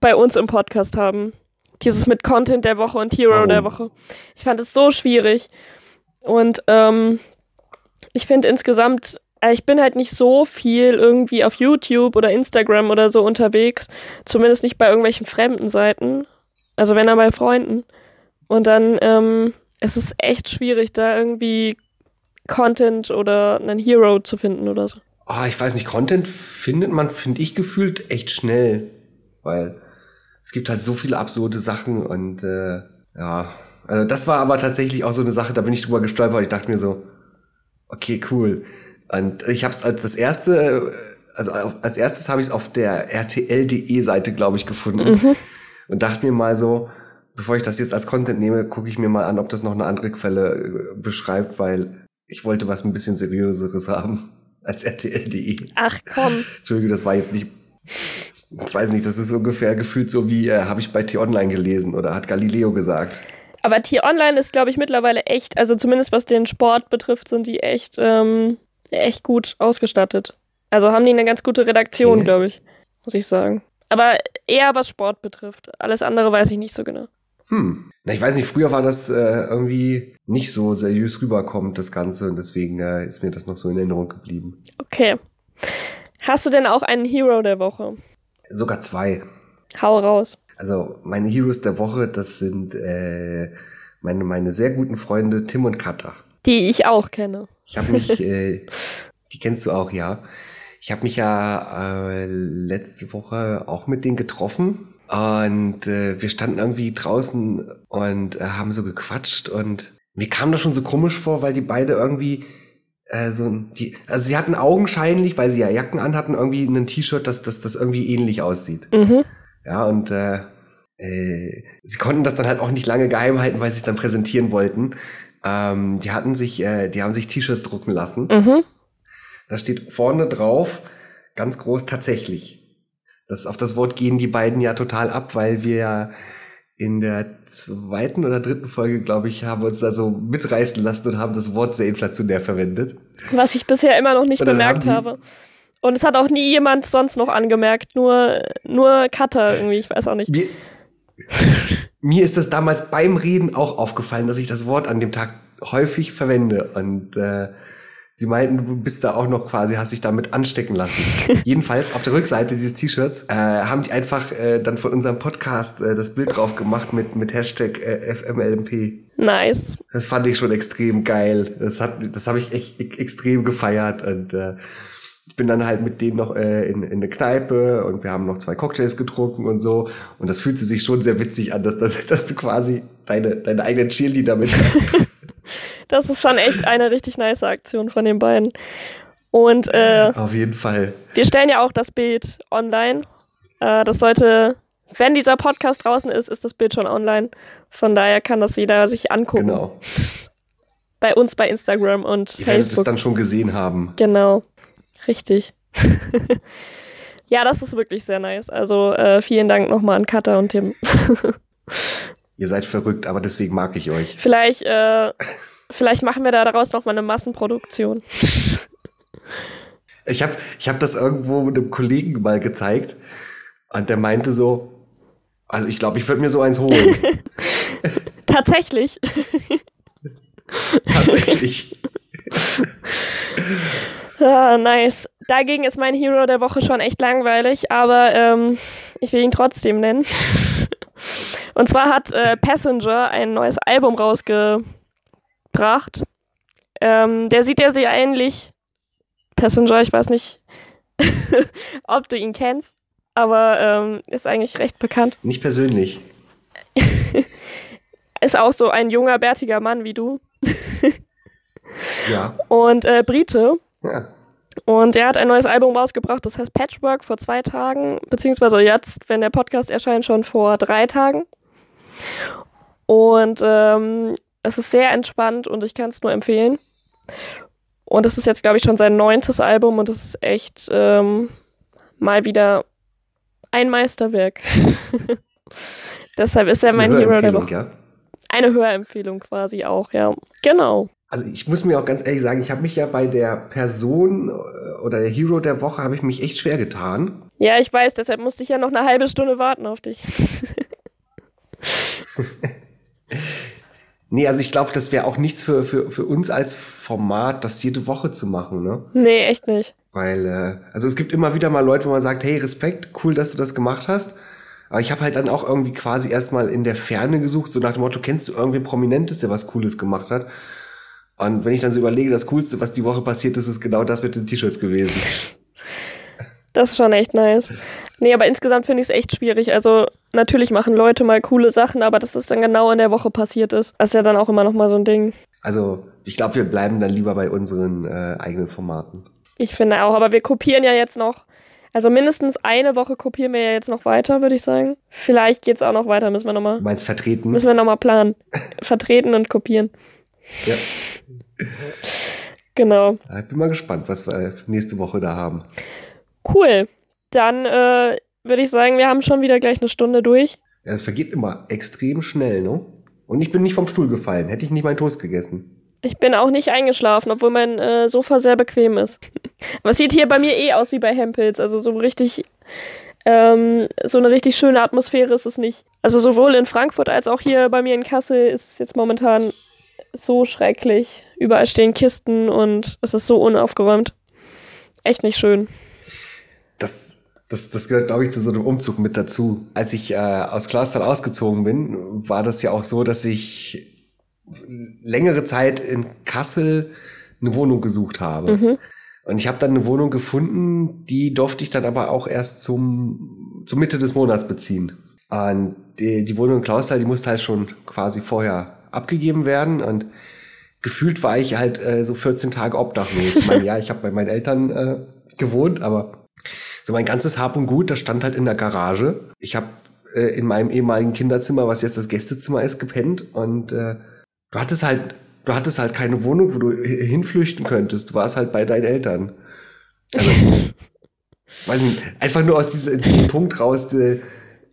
[SPEAKER 1] bei uns im Podcast haben. Dieses mit Content der Woche und Hero
[SPEAKER 2] Warum?
[SPEAKER 1] der Woche. Ich fand es so schwierig. Und ähm, ich finde insgesamt, äh, ich bin halt nicht so viel irgendwie auf YouTube oder Instagram oder so unterwegs. Zumindest nicht bei irgendwelchen fremden Seiten. Also wenn dann bei Freunden. Und dann ähm, es ist echt schwierig, da irgendwie Content oder einen Hero zu finden oder so.
[SPEAKER 2] oh, ich weiß nicht, Content findet man, finde ich, gefühlt echt schnell. Weil es gibt halt so viele absurde Sachen und äh, ja. Also das war aber tatsächlich auch so eine Sache, da bin ich drüber gestolpert. Ich dachte mir so, okay, cool. Und ich habe es als das erste, also auf- als erstes habe ich es auf der RTL.de Seite, glaube ich, gefunden. Und dachte mir mal so, bevor ich das jetzt als Content nehme, gucke ich mir mal an, ob das noch eine andere Quelle äh, beschreibt, weil ich wollte was ein bisschen seriöseres <laughs> haben als RTL.de.
[SPEAKER 1] Ach komm. <laughs>
[SPEAKER 2] Entschuldigung, das war jetzt nicht Ich weiß nicht, das ist ungefähr gefühlt so wie, äh, habe ich bei T-Online gelesen oder hat Galileo gesagt.
[SPEAKER 1] Aber T-Online ist, glaube ich, mittlerweile echt, also zumindest was den Sport betrifft, sind die echt, ähm, echt gut ausgestattet. Also haben die eine ganz gute Redaktion,
[SPEAKER 2] Okay.
[SPEAKER 1] glaube ich, muss ich sagen. Aber eher was Sport betrifft. Alles andere weiß ich nicht so genau.
[SPEAKER 2] Hm. Na, ich weiß nicht, früher war das äh, irgendwie nicht so seriös rüberkommt, das Ganze, und deswegen äh, ist mir das noch so in Erinnerung geblieben.
[SPEAKER 1] Okay. Hast du denn auch einen Hero der Woche?
[SPEAKER 2] Sogar zwei.
[SPEAKER 1] Hau raus.
[SPEAKER 2] Also meine Heroes der Woche, das sind äh, meine, meine sehr guten Freunde Tim und Katha.
[SPEAKER 1] Die ich auch kenne.
[SPEAKER 2] Ich habe mich, <laughs> äh, die kennst du auch, ja. Ich habe mich ja äh, letzte Woche auch mit denen getroffen und äh, wir standen irgendwie draußen und äh, haben so gequatscht und mir kam das schon so komisch vor, weil die beide irgendwie äh, so die, also sie hatten augenscheinlich, weil sie ja Jacken anhatten, irgendwie ein T-Shirt, das, das, das irgendwie ähnlich aussieht.
[SPEAKER 1] Mhm.
[SPEAKER 2] Ja, und äh, äh, sie konnten das dann halt auch nicht lange geheim halten, weil sie es dann präsentieren wollten. Ähm, die hatten sich, äh, die haben sich T-Shirts drucken lassen.
[SPEAKER 1] Mhm.
[SPEAKER 2] Da steht vorne drauf, ganz groß tatsächlich. Das, auf das Wort gehen die beiden ja total ab, weil wir ja in der zweiten oder dritten Folge, glaube ich, haben uns da so mitreißen lassen und haben das Wort sehr inflationär verwendet.
[SPEAKER 1] Was ich bisher immer noch nicht bemerkt habe. Und es hat auch nie jemand sonst noch angemerkt, nur, nur Cutter irgendwie, ich weiß auch nicht.
[SPEAKER 2] Mir, mir ist das damals beim Reden auch aufgefallen, dass ich das Wort an dem Tag häufig verwende. Und äh, sie meinten, du bist da auch noch quasi, hast dich damit anstecken lassen. <laughs> Jedenfalls auf der Rückseite dieses T-Shirts äh, haben die einfach äh, dann von unserem Podcast äh, das Bild drauf gemacht mit, mit Hashtag äh, FMLMP.
[SPEAKER 1] Nice.
[SPEAKER 2] Das fand ich schon extrem geil. Das hat, das habe ich echt e- extrem gefeiert und äh, ich bin dann halt mit denen noch äh, in, in eine Kneipe und wir haben noch zwei Cocktails getrunken und so. Und das fühlte sich schon sehr witzig an, dass, dass, dass du quasi deine, deine eigenen Cheerleader mit hast. <laughs>
[SPEAKER 1] Das ist schon echt eine richtig nice Aktion von den beiden. Und äh,
[SPEAKER 2] Auf jeden Fall.
[SPEAKER 1] wir stellen ja auch das Bild online. Äh, das sollte, wenn dieser Podcast draußen ist, ist das Bild schon online. Von daher kann das jeder sich angucken.
[SPEAKER 2] Genau.
[SPEAKER 1] Bei uns bei Instagram und
[SPEAKER 2] Ihr werdet es
[SPEAKER 1] Facebook.
[SPEAKER 2] dann schon gesehen haben.
[SPEAKER 1] Genau. Richtig. <laughs> ja, das ist wirklich sehr nice. Also äh, vielen Dank nochmal an Katha und Tim. <laughs>
[SPEAKER 2] Ihr seid verrückt, aber deswegen mag ich euch.
[SPEAKER 1] Vielleicht, äh, vielleicht machen wir da daraus nochmal eine Massenproduktion. <laughs>
[SPEAKER 2] Ich habe ich hab das irgendwo mit einem Kollegen mal gezeigt und der meinte so, also ich glaube, ich würde mir so eins holen. <laughs>
[SPEAKER 1] Tatsächlich.
[SPEAKER 2] Tatsächlich. <laughs>
[SPEAKER 1] Ah, nice. Dagegen ist mein Hero der Woche schon echt langweilig, aber ähm, ich will ihn trotzdem nennen. Und zwar hat äh, Passenger ein neues Album rausgebracht. Ähm, der sieht ja sehr ähnlich. Passenger, ich weiß nicht, <laughs> ob du ihn kennst, aber ähm, ist eigentlich recht bekannt.
[SPEAKER 2] Nicht persönlich. <laughs>
[SPEAKER 1] Ist auch so ein junger, bärtiger Mann wie du.
[SPEAKER 2] Ja.
[SPEAKER 1] Und äh, Brite.
[SPEAKER 2] ja.
[SPEAKER 1] Und er hat ein neues Album rausgebracht, das heißt Patchwork vor zwei Tagen, beziehungsweise jetzt, wenn der Podcast erscheint, schon vor drei Tagen. Und ähm, es ist sehr entspannt und ich kann es nur empfehlen. Und es ist jetzt, glaube ich, schon sein neuntes Album und es ist echt ähm, mal wieder ein Meisterwerk. <laughs> Deshalb ist er mein Hero der Woche.
[SPEAKER 2] ja.
[SPEAKER 1] Eine Hörempfehlung quasi auch, ja. Genau.
[SPEAKER 2] Also ich muss mir auch ganz ehrlich sagen, ich habe mich ja bei der Person äh, oder der Hero der Woche habe ich mich echt schwer getan.
[SPEAKER 1] Ja, ich weiß, deshalb musste ich ja noch eine halbe Stunde warten auf dich. <laughs> <laughs>
[SPEAKER 2] Nee, also ich glaube, das wäre auch nichts für, für, für uns als Format, das jede Woche zu machen, ne?
[SPEAKER 1] nee, echt nicht.
[SPEAKER 2] Weil, äh, also es gibt immer wieder mal Leute, wo man sagt, hey, Respekt, cool, dass du das gemacht hast. Aber ich habe halt dann auch irgendwie quasi erstmal in der Ferne gesucht, so nach dem Motto, kennst du irgendwen Prominentes, der was Cooles gemacht hat? Und wenn ich dann so überlege, das Coolste, was die Woche passiert ist, ist genau das mit den T-Shirts gewesen. <laughs>
[SPEAKER 1] Das ist schon echt nice. Nee, aber insgesamt finde ich es echt schwierig. Also, natürlich machen Leute mal coole Sachen, aber dass es dann genau in der Woche passiert ist, das ist ja dann auch immer noch mal so ein Ding.
[SPEAKER 2] Also ich glaube, wir bleiben dann lieber bei unseren äh, eigenen Formaten.
[SPEAKER 1] Ich finde auch, aber wir kopieren ja jetzt noch. Also mindestens eine Woche kopieren wir ja jetzt noch weiter, würde ich sagen. Vielleicht geht's auch noch weiter, müssen wir noch mal,
[SPEAKER 2] Du meinst vertreten?
[SPEAKER 1] müssen wir noch mal planen. <laughs> Vertreten und kopieren.
[SPEAKER 2] Ja.
[SPEAKER 1] Genau.
[SPEAKER 2] Ich bin mal gespannt, was wir nächste Woche da haben.
[SPEAKER 1] Cool. Dann äh, würde ich sagen, wir haben schon wieder gleich eine Stunde durch.
[SPEAKER 2] Ja, das vergeht immer extrem schnell, ne? Und ich bin nicht vom Stuhl gefallen. Hätte ich nicht meinen Toast gegessen.
[SPEAKER 1] Ich bin auch nicht eingeschlafen, obwohl mein äh, Sofa sehr bequem ist. <laughs> Aber es sieht hier bei mir eh aus wie bei Hempels. Also so richtig, ähm, so eine richtig schöne Atmosphäre ist es nicht. Also sowohl in Frankfurt als auch hier bei mir in Kassel ist es jetzt momentan so schrecklich. Überall stehen Kisten und es ist so unaufgeräumt. Echt nicht schön.
[SPEAKER 2] Das, das, das gehört, glaube ich, zu so einem Umzug mit dazu. Als ich äh, aus Clausthal ausgezogen bin, war das ja auch so, dass ich längere Zeit in Kassel eine Wohnung gesucht habe. Und ich habe dann eine Wohnung gefunden, die durfte ich dann aber auch erst zum, zur Mitte des Monats beziehen. Und die, die Wohnung in Clausthal, die musste halt schon quasi vorher abgegeben werden. Und gefühlt war ich halt äh, so 14 Tage obdachlos. Ich meine, ja, ich habe bei meinen Eltern äh, gewohnt, aber so mein ganzes Hab und Gut, das stand halt in der Garage. Ich habe äh, in meinem ehemaligen Kinderzimmer, was jetzt das Gästezimmer ist, gepennt und äh, du hattest halt, du hattest halt keine Wohnung, wo du hi- hinflüchten könntest. Du warst halt bei deinen Eltern. Also, <laughs> weiß nicht, einfach nur aus diesem, diesem Punkt raus. Äh,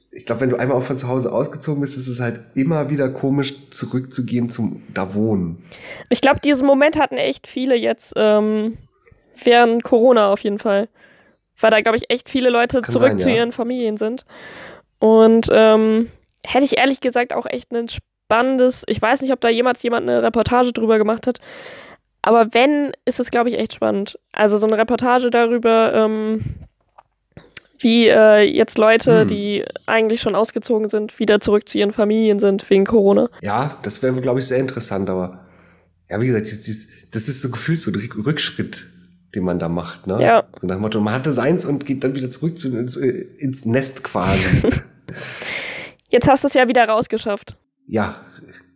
[SPEAKER 2] ich glaube, wenn du einmal auch von zu Hause ausgezogen bist, ist es halt immer wieder komisch, zurückzugehen zum da wohnen.
[SPEAKER 1] Ich glaube, diesen Moment hatten echt viele jetzt ähm, während Corona auf jeden Fall. Weil da, glaube ich, echt viele Leute zurück
[SPEAKER 2] sein,
[SPEAKER 1] zu
[SPEAKER 2] ja.
[SPEAKER 1] ihren Familien sind. Und ähm, hätte ich ehrlich gesagt auch echt ein spannendes, ich weiß nicht, ob da jemals jemand eine Reportage drüber gemacht hat, aber wenn, ist es, glaube ich, echt spannend. Also so eine Reportage darüber, ähm, wie äh, jetzt Leute,
[SPEAKER 2] Hm.
[SPEAKER 1] die eigentlich schon ausgezogen sind, wieder zurück zu ihren Familien sind wegen Corona.
[SPEAKER 2] Ja, das wäre, glaube ich, sehr interessant, aber ja, wie gesagt, das, das, das ist so gefühlt so ein Rück- Rückschritt, den man da macht, ne?
[SPEAKER 1] Ja.
[SPEAKER 2] So nach dem Motto, man hatte seins und geht dann wieder zurück zu, ins, äh, ins Nest quasi. <laughs>
[SPEAKER 1] Jetzt hast du es ja wieder rausgeschafft.
[SPEAKER 2] ja,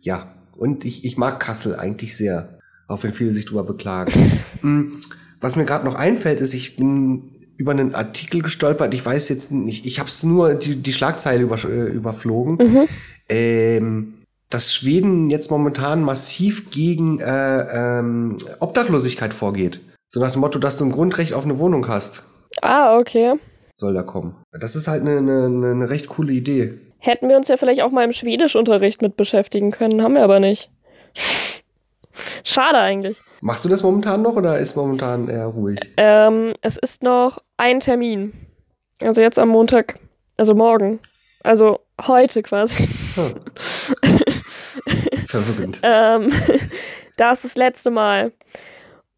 [SPEAKER 2] ja. Und ich, ich mag Kassel eigentlich sehr, auch wenn viele sich drüber beklagen. Mm, <laughs> Was mir gerade noch einfällt, ist, ich bin über einen Artikel gestolpert. Ich weiß jetzt nicht, ich habe es nur die, die Schlagzeile über, äh, überflogen. Ähm, dass Schweden jetzt momentan massiv gegen äh, ähm, Obdachlosigkeit vorgeht. So nach dem Motto, dass du ein Grundrecht auf eine Wohnung hast,
[SPEAKER 1] Ah, okay.
[SPEAKER 2] soll da kommen. Das ist halt eine, eine, eine recht coole Idee.
[SPEAKER 1] Hätten wir uns ja vielleicht auch mal im Schwedischunterricht mit beschäftigen können, haben wir aber nicht. <laughs> Schade eigentlich.
[SPEAKER 2] Machst du das momentan noch oder ist momentan eher ruhig?
[SPEAKER 1] Ähm, es ist noch ein Termin. Also jetzt am Montag, also morgen. Also heute quasi.
[SPEAKER 2] Hm. <laughs> Verwirrend.
[SPEAKER 1] ähm, <laughs> da ist das letzte Mal.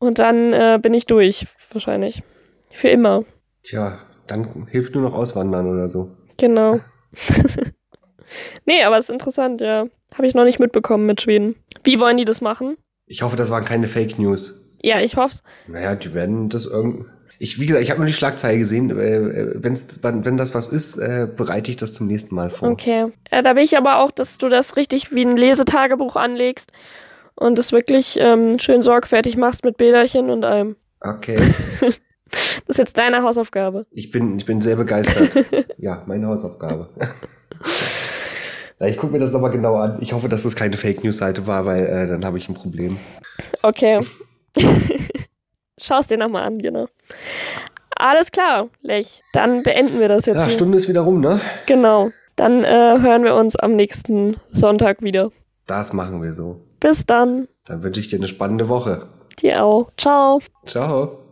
[SPEAKER 1] Und dann äh, bin ich durch, wahrscheinlich. Für immer.
[SPEAKER 2] Tja, dann hilft nur noch Auswandern oder so.
[SPEAKER 1] Genau. <laughs> nee, aber es ist interessant, ja. Habe ich noch nicht mitbekommen mit Schweden. Wie wollen die das machen?
[SPEAKER 2] Ich hoffe, das waren keine Fake News.
[SPEAKER 1] Ja, ich hoffe
[SPEAKER 2] Naja, die werden das irgend. Ich, wie gesagt, ich habe nur die Schlagzeile gesehen. Äh, wenn's, wenn, wenn das was ist, äh, bereite ich das zum nächsten Mal vor.
[SPEAKER 1] Okay. Ja, da will ich aber auch, dass du das richtig wie ein Lesetagebuch anlegst und es wirklich ähm, schön sorgfältig machst mit Bilderchen und allem.
[SPEAKER 2] Okay. <laughs>
[SPEAKER 1] Das ist jetzt deine Hausaufgabe.
[SPEAKER 2] Ich bin, ich bin sehr begeistert. <laughs> ja, meine Hausaufgabe. ja, ich gucke mir das nochmal genau an. Ich hoffe, dass es keine Fake News-Seite war, weil äh, dann habe ich ein Problem.
[SPEAKER 1] Okay. <laughs> Schau es dir nochmal an, genau. Alles klar, Lech. Dann beenden wir das jetzt.
[SPEAKER 2] Ja,
[SPEAKER 1] hier.
[SPEAKER 2] Stunde ist wieder rum, ne?
[SPEAKER 1] Genau. Dann äh, hören wir uns am nächsten Sonntag wieder.
[SPEAKER 2] Das machen wir so.
[SPEAKER 1] Bis dann.
[SPEAKER 2] Dann wünsche ich dir eine spannende Woche.
[SPEAKER 1] Dir auch. Ciao.
[SPEAKER 2] Ciao.